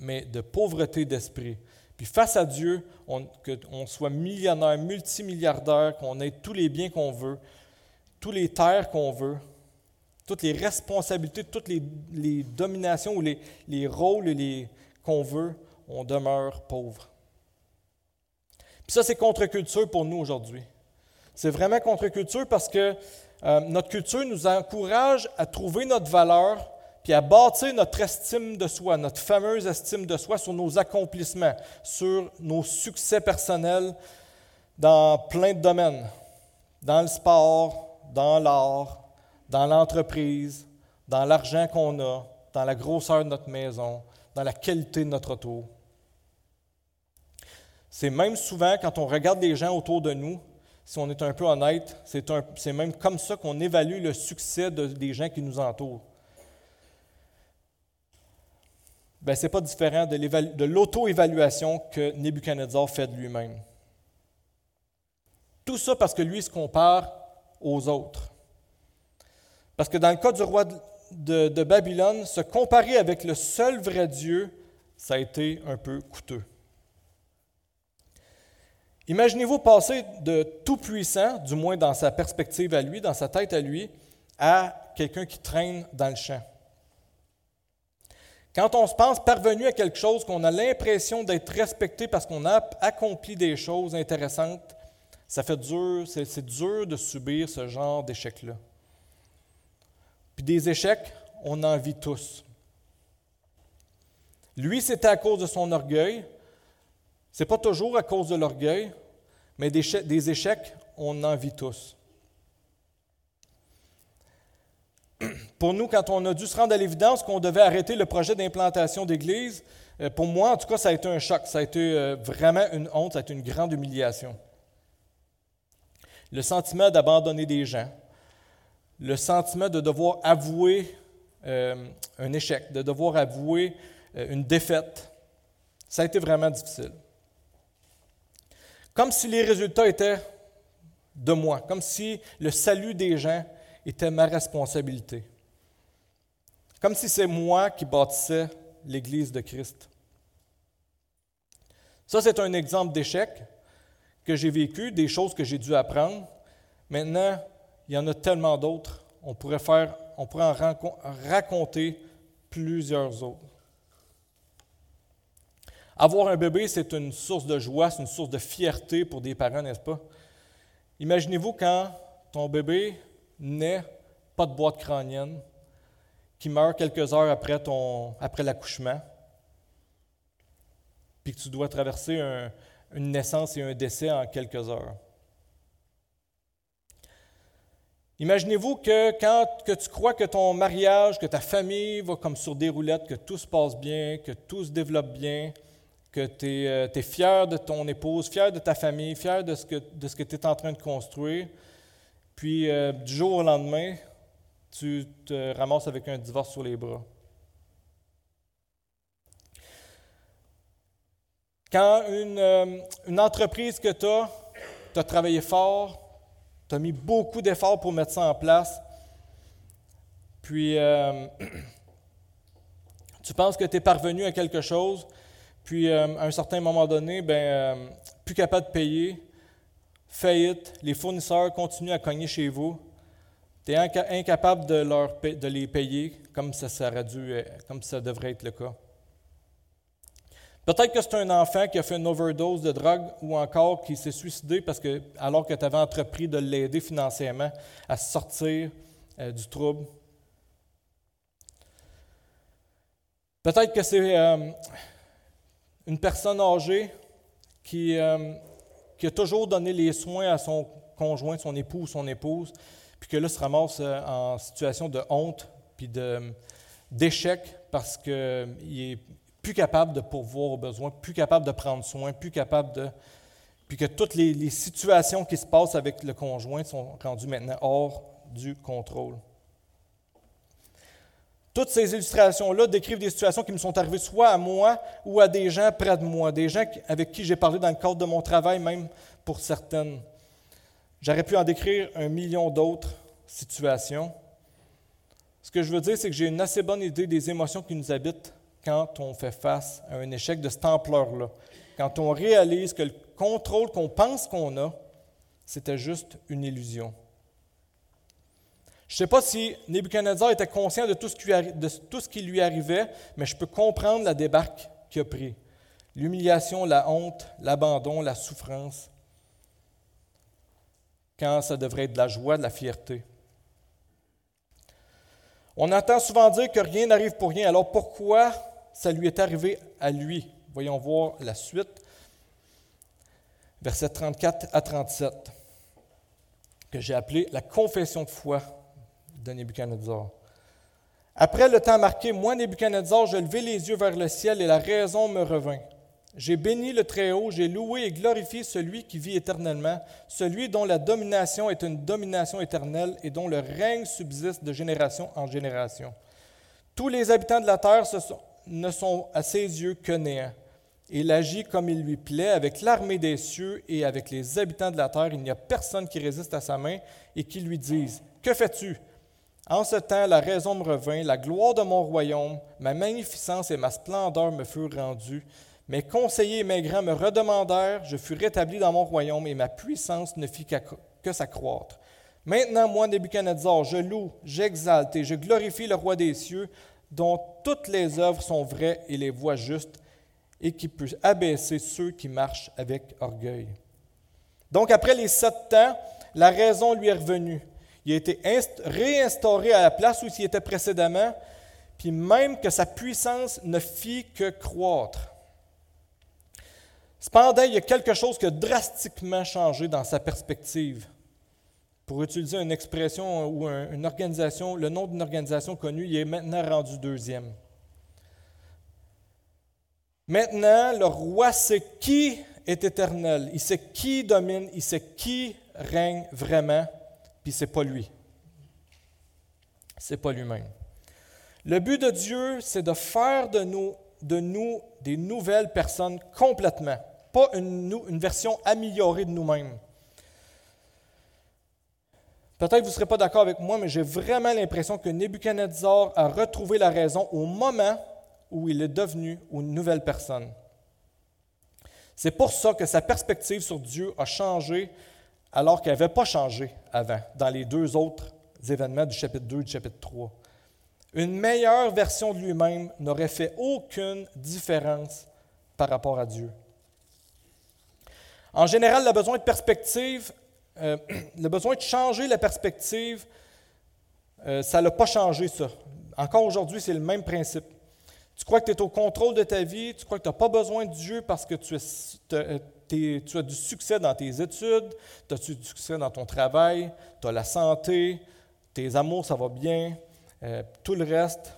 mais de pauvreté d'esprit. Puis face à Dieu, qu'on soit millionnaire, multimilliardaire, qu'on ait tous les biens qu'on veut, tous les terres qu'on veut, toutes les responsabilités, toutes les, dominations ou les, les rôles qu'on veut, on demeure pauvre. Puis ça, c'est contre-culture pour nous aujourd'hui. C'est vraiment contre-culture parce que euh, notre culture nous encourage à trouver notre valeur puis à bâtir notre estime de soi, notre fameuse estime de soi sur nos accomplissements, sur nos succès personnels dans plein de domaines, dans le sport, dans l'art, dans l'entreprise, dans l'argent qu'on a, dans la grosseur de notre maison, dans la qualité de notre auto. C'est même souvent quand on regarde les gens autour de nous, si on est un peu honnête, c'est même comme ça qu'on évalue le succès des gens qui nous entourent. Ben, ce n'est pas différent de l'auto-évaluation que Nebuchadnezzar fait de lui-même. Tout ça parce que lui se compare aux autres. Parce que dans le cas du roi de, Babylone, se comparer avec le seul vrai Dieu, ça a été un peu coûteux. Imaginez-vous passer de tout puissant, du moins dans sa perspective à lui, dans sa tête à lui, à quelqu'un qui traîne dans le champ. Quand on se pense parvenu à quelque chose, qu'on a l'impression d'être respecté parce qu'on a accompli des choses intéressantes, ça fait dur, c'est dur de subir ce genre d'échec-là. Puis des échecs, on en vit tous. Lui, c'était à cause de son orgueil. Ce n'est pas toujours à cause de l'orgueil, mais des, échecs, on en vit tous. Pour nous, quand on a dû se rendre à l'évidence qu'on devait arrêter le projet d'implantation d'église, euh, pour moi, en tout cas, ça a été un choc. Ça a été euh, vraiment une honte, ça a été une grande humiliation. Le sentiment d'abandonner des gens, le sentiment de devoir avouer euh, un échec, de devoir avouer une défaite. Ça a été vraiment difficile. Comme si les résultats étaient de moi, comme si le salut des gens était ma responsabilité. Comme si c'est moi qui bâtissais l'Église de Christ. Ça, c'est un exemple d'échec que j'ai vécu, des choses que j'ai dû apprendre. Maintenant, il y en a tellement d'autres. On pourrait, faire, on pourrait en raconter plusieurs autres. Avoir un bébé, c'est une source de joie, c'est une source de fierté pour des parents, n'est-ce pas? Imaginez-vous quand ton bébé naît, pas de boîte crânienne, qui meurt quelques heures après, après l'accouchement, puis que tu dois traverser une naissance et un décès en quelques heures. Imaginez-vous que quand que tu crois que ton mariage, que ta famille va comme sur des roulettes, que tout se passe bien, que tout se développe bien, que tu es, euh, fier de ton épouse, fier de ta famille, fier de ce que, de ce que tu es en train de construire, puis euh, du jour au lendemain, tu te ramasses avec un divorce sur les bras. Quand une, euh, entreprise que tu as, tu as travaillé fort, tu as mis beaucoup d'efforts pour mettre ça en place, puis euh, tu penses que tu es parvenu à quelque chose, puis à un certain moment donné, ben, euh, plus capable de payer, faillite, les fournisseurs continuent à cogner chez vous, tu es incapable de, leur, de les payer comme ça, ça, dû, comme ça devrait être le cas. Peut-être que c'est un enfant qui a fait une overdose de drogue ou encore qui s'est suicidé parce que, alors que tu avais entrepris de l'aider financièrement à sortir euh, du trouble. Peut-être que c'est euh, une personne âgée qui, euh, qui, a toujours donné les soins à son conjoint, son époux ou son épouse, puis que là se ramasse en situation de honte puis d'échec parce qu'il est plus capable de pourvoir aux besoins, plus capable de prendre soin, plus capable de... Puis que toutes les, situations qui se passent avec le conjoint sont rendues maintenant hors du contrôle. Toutes ces illustrations-là décrivent des situations qui me sont arrivées soit à moi ou à des gens près de moi, des gens avec qui j'ai parlé dans le cadre de mon travail, même pour certaines. J'aurais pu en décrire un million d'autres situations. Ce que je veux dire, c'est que j'ai une assez bonne idée des émotions qui nous habitent quand on fait face à un échec de cette ampleur-là, quand on réalise que le contrôle qu'on pense qu'on a, c'était juste une illusion. Je ne sais pas si Nebuchadnezzar était conscient de tout, ce qui, lui arrivait, mais je peux comprendre la débarque qu'il a pris. L'humiliation, la honte, l'abandon, la souffrance, quand ça devrait être de la joie, de la fierté. On entend souvent dire que rien n'arrive pour rien. Alors pourquoi ça lui est arrivé à lui? Voyons voir la suite. Versets 34 à 37, que j'ai appelé la confession de foi de. Après le temps marqué, moi, Nebuchadnezzar, je levai les yeux vers le ciel et la raison me revint. J'ai béni le Très-Haut, j'ai loué et glorifié celui qui vit éternellement, celui dont la domination est une domination éternelle et dont le règne subsiste de génération en génération. Tous les habitants de la terre ne sont à ses yeux que néants. Il agit comme il lui plaît avec l'armée des cieux et avec les habitants de la terre. Il n'y a personne qui résiste à sa main et qui lui dise Que fais-tu? En ce temps, la raison me revint, la gloire de mon royaume, ma magnificence et ma splendeur me furent rendues. Mes conseillers et mes grands me redemandèrent, je fus rétabli dans mon royaume et ma puissance ne fit que s'accroître. Maintenant, moi, Nebuchadnezzar, je loue, j'exalte et je glorifie le roi des cieux, dont toutes les œuvres sont vraies et les voies justes, et qui peut abaisser ceux qui marchent avec orgueil. Donc, après les sept ans, la raison lui est revenue. Il a été réinstauré à la place où il était précédemment, puis même que sa puissance ne fit que croître. Cependant, il y a quelque chose qui a drastiquement changé dans sa perspective. Pour utiliser une expression ou une organisation, le nom d'une organisation connue, il est maintenant rendu deuxième. Maintenant, le roi sait qui est éternel, il sait qui domine, il sait qui règne vraiment, puis c'est pas lui. C'est pas lui-même. Le but de Dieu, c'est de faire de nous de nous des nouvelles personnes complètement, pas une version améliorée de nous-mêmes. Peut-être que vous ne serez pas d'accord avec moi, mais j'ai vraiment l'impression que Nebuchadnezzar a retrouvé la raison au moment où il est devenu une nouvelle personne. C'est pour ça que sa perspective sur Dieu a changé alors qu'elle n'avait pas changé avant, dans les deux autres événements du chapitre 2 et du chapitre 3. Une meilleure version de lui-même n'aurait fait aucune différence par rapport à Dieu. En général, le besoin de perspective, euh, le besoin de changer la perspective, euh, ça n'a pas changé ça. Encore aujourd'hui, c'est le même principe. Tu crois que tu es au contrôle de ta vie, tu crois que tu n'as pas besoin de Dieu parce que tu, euh, tu as du succès dans tes études, tu as du succès dans ton travail, tu as la santé, tes amours, ça va bien, euh, tout le reste.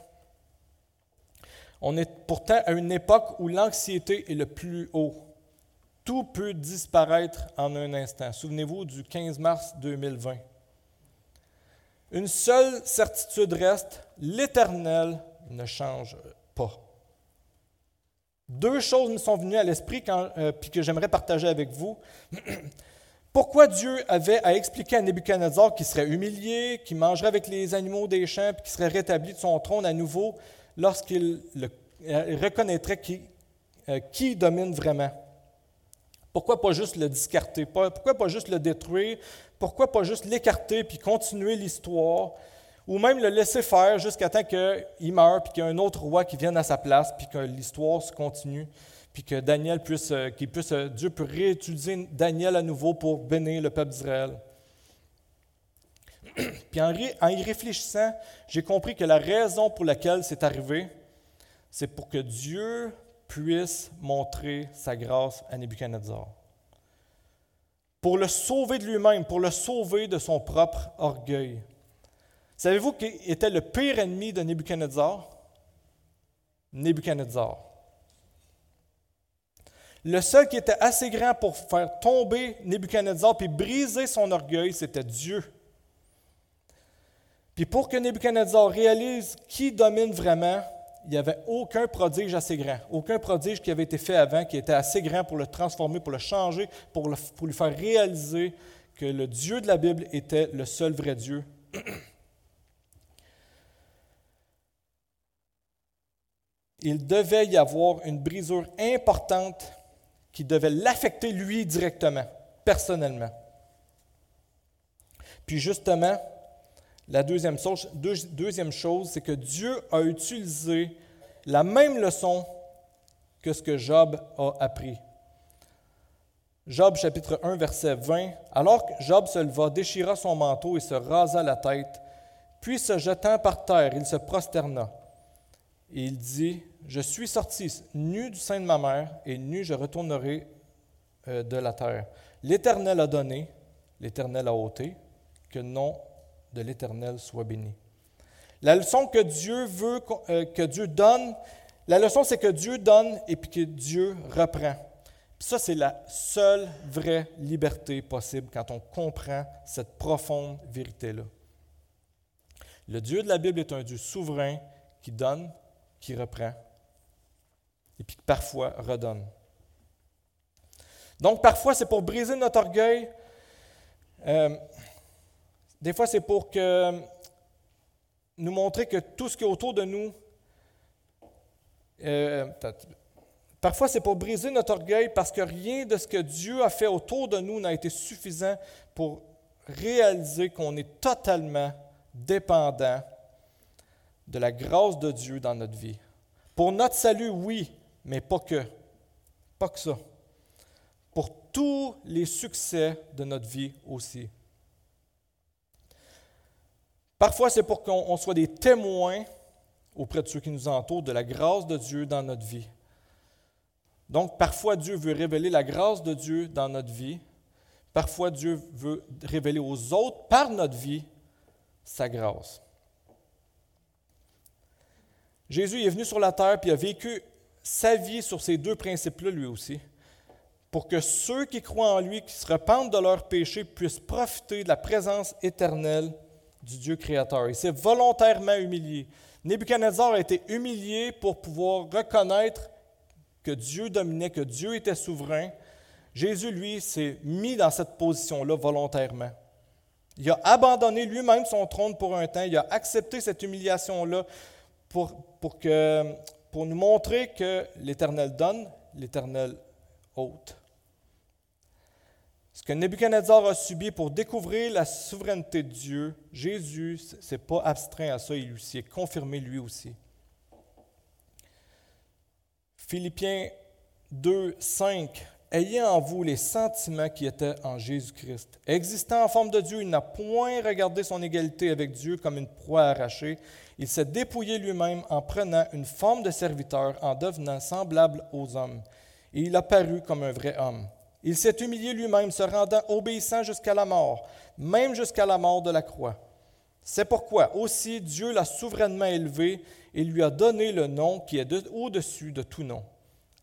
On est pourtant à une époque où l'anxiété est le plus haut. Tout peut disparaître en un instant. Souvenez-vous du 15 mars 2020. Une seule certitude reste, l'Éternel ne change pas. Deux choses me sont venues à l'esprit euh, puis que j'aimerais partager avec vous. Pourquoi Dieu avait à expliquer à Nebuchadnezzar qu'il serait humilié, qu'il mangerait avec les animaux des champs, puis qu'il serait rétabli de son trône à nouveau lorsqu'il reconnaîtrait qui, euh, qui domine vraiment? Pourquoi pas juste le discarter? Pourquoi pas juste le détruire? Pourquoi pas juste l'écarter puis continuer l'histoire? Ou même le laisser faire jusqu'à temps qu'il meure puis qu'il y ait un autre roi qui vienne à sa place puis que l'histoire se continue puis que Daniel puisse, euh, puisse, euh, Dieu peut réutiliser Daniel à nouveau pour bénir le peuple d'Israël. Puis en, en y réfléchissant, j'ai compris que la raison pour laquelle c'est arrivé, c'est pour que Dieu puisse montrer sa grâce à Nebuchadnezzar. Pour le sauver de lui-même, pour le sauver de son propre orgueil. Savez-vous qui était le pire ennemi de Nebuchadnezzar? Nebuchadnezzar. Le seul qui était assez grand pour faire tomber Nebuchadnezzar puis briser son orgueil, c'était Dieu. Puis pour que Nebuchadnezzar réalise qui domine vraiment, il n'y avait aucun prodige assez grand, aucun prodige qui avait été fait avant qui était assez grand pour le transformer, pour le changer, pour, pour lui faire réaliser que le Dieu de la Bible était le seul vrai Dieu. Il devait y avoir une brisure importante qui devait l'affecter lui directement, personnellement. Puis justement, la deuxième chose, c'est que Dieu a utilisé la même leçon que ce que Job a appris. Job chapitre 1 verset 20. Alors Job se leva, déchira son manteau et se rasa la tête, puis se jetant par terre, il se prosterna. Et il dit, je suis sorti nu du sein de ma mère, et nu je retournerai euh, de la terre. L'Éternel a donné, l'Éternel a ôté, que le nom de l'Éternel soit béni. La leçon que Dieu veut euh, que Dieu donne, la leçon c'est que Dieu donne et puis que Dieu reprend. ça, c'est la seule vraie liberté possible quand on comprend cette profonde vérité-là. Le Dieu de la Bible est un Dieu souverain qui donne qui reprend et puis parfois redonne. Donc parfois c'est pour briser notre orgueil, euh, des fois c'est pour que, nous montrer que tout ce qui est autour de nous, euh, parfois c'est pour briser notre orgueil parce que rien de ce que Dieu a fait autour de nous n'a été suffisant pour réaliser qu'on est totalement dépendant de la grâce de Dieu dans notre vie. Pour notre salut, oui, mais pas que. Pas que ça. Pour tous les succès de notre vie aussi. Parfois, c'est pour qu'on soit des témoins auprès de ceux qui nous entourent de la grâce de Dieu dans notre vie. Donc, parfois, Dieu veut révéler la grâce de Dieu dans notre vie. Parfois, Dieu veut révéler aux autres, par notre vie, sa grâce. Jésus est venu sur la terre et a vécu sa vie sur ces deux principes-là lui aussi, pour que ceux qui croient en lui, qui se repentent de leurs péchés, puissent profiter de la présence éternelle du Dieu créateur. Il s'est volontairement humilié. Nebuchadnezzar a été humilié pour pouvoir reconnaître que Dieu dominait, que Dieu était souverain. Jésus, lui, s'est mis dans cette position-là volontairement. Il a abandonné lui-même son trône pour un temps. Il a accepté cette humiliation-là pour, pour, que, pour nous montrer que l'Éternel donne, l'Éternel ôte. Ce que Nebuchadnezzar a subi pour découvrir la souveraineté de Dieu, Jésus s'est pas abstrait à ça, il s'y est confirmé lui aussi. Philippiens 2, 5. Ayez en vous les sentiments qui étaient en Jésus-Christ. Existant en forme de Dieu, il n'a point regardé son égalité avec Dieu comme une proie arrachée, il s'est dépouillé lui-même en prenant une forme de serviteur, en devenant semblable aux hommes. Et il a paru comme un vrai homme. Il s'est humilié lui-même, se rendant obéissant jusqu'à la mort, même jusqu'à la mort de la croix. C'est pourquoi aussi Dieu l'a souverainement élevé et lui a donné le nom qui est au-dessus de tout nom,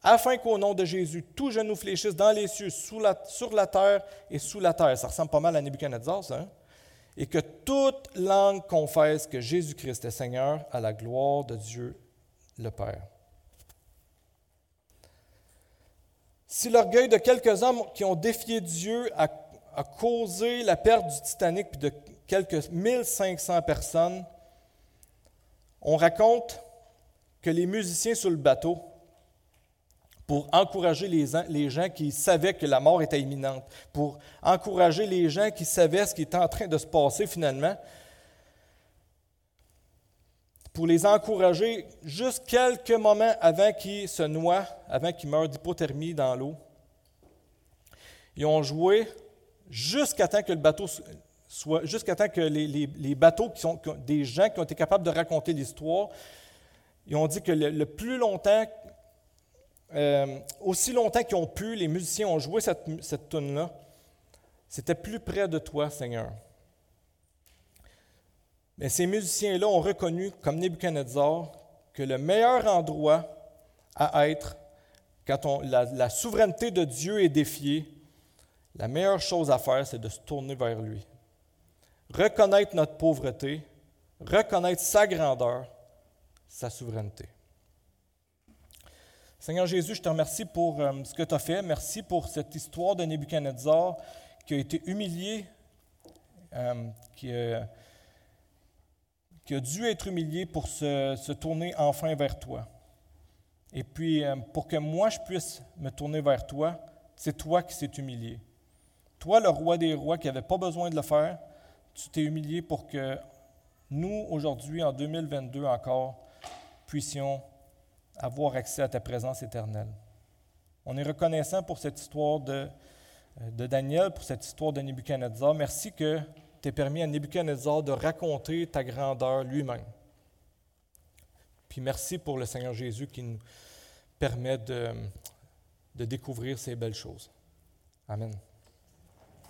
afin qu'au nom de Jésus, tout genou fléchisse dans les cieux, sur la terre et sous la terre. Ça ressemble pas mal à Nebuchadnezzar, ça. Hein? et que toute langue confesse que Jésus-Christ est Seigneur à la gloire de Dieu le Père. Si l'orgueil de quelques hommes qui ont défié Dieu a, a causé la perte du Titanic puis de quelques 1500 personnes, on raconte que les musiciens sur le bateau, pour encourager les, les, gens qui savaient que la mort était imminente, pour encourager les gens qui savaient ce qui était en train de se passer finalement, pour les encourager juste quelques moments avant qu'ils se noient, avant qu'ils meurent d'hypothermie dans l'eau. Ils ont joué jusqu'à temps que le bateau soit, jusqu'à temps que les, bateaux qui sont des gens qui ont été capables de raconter l'histoire, ils ont dit que le, plus longtemps, euh, aussi longtemps qu'ils ont pu, les musiciens ont joué cette, cette tune-là, c'était plus près de toi, Seigneur. Mais ces musiciens-là ont reconnu, comme Nebuchadnezzar, que le meilleur endroit à être, quand la souveraineté de Dieu est défiée, la meilleure chose à faire, c'est de se tourner vers lui. Reconnaître notre pauvreté, reconnaître sa grandeur, sa souveraineté. Seigneur Jésus, je te remercie pour euh, ce que tu as fait. Merci pour cette histoire de Nebuchadnezzar qui a été humilié, euh, qui, a, qui, a, dû être humilié pour se, se, tourner enfin vers toi. Et puis, euh, pour que moi je puisse me tourner vers toi, c'est toi qui s'est humilié. Toi, le roi des rois, qui n'avait pas besoin de le faire, tu t'es humilié pour que nous, aujourd'hui, en 2022 encore, puissions avoir accès à ta présence éternelle. On est reconnaissant pour cette histoire de, de Daniel, pour cette histoire de Nebuchadnezzar. Merci que tu aies permis à Nebuchadnezzar de raconter ta grandeur lui-même. Puis merci pour le Seigneur Jésus qui nous permet de découvrir ces belles choses. Amen.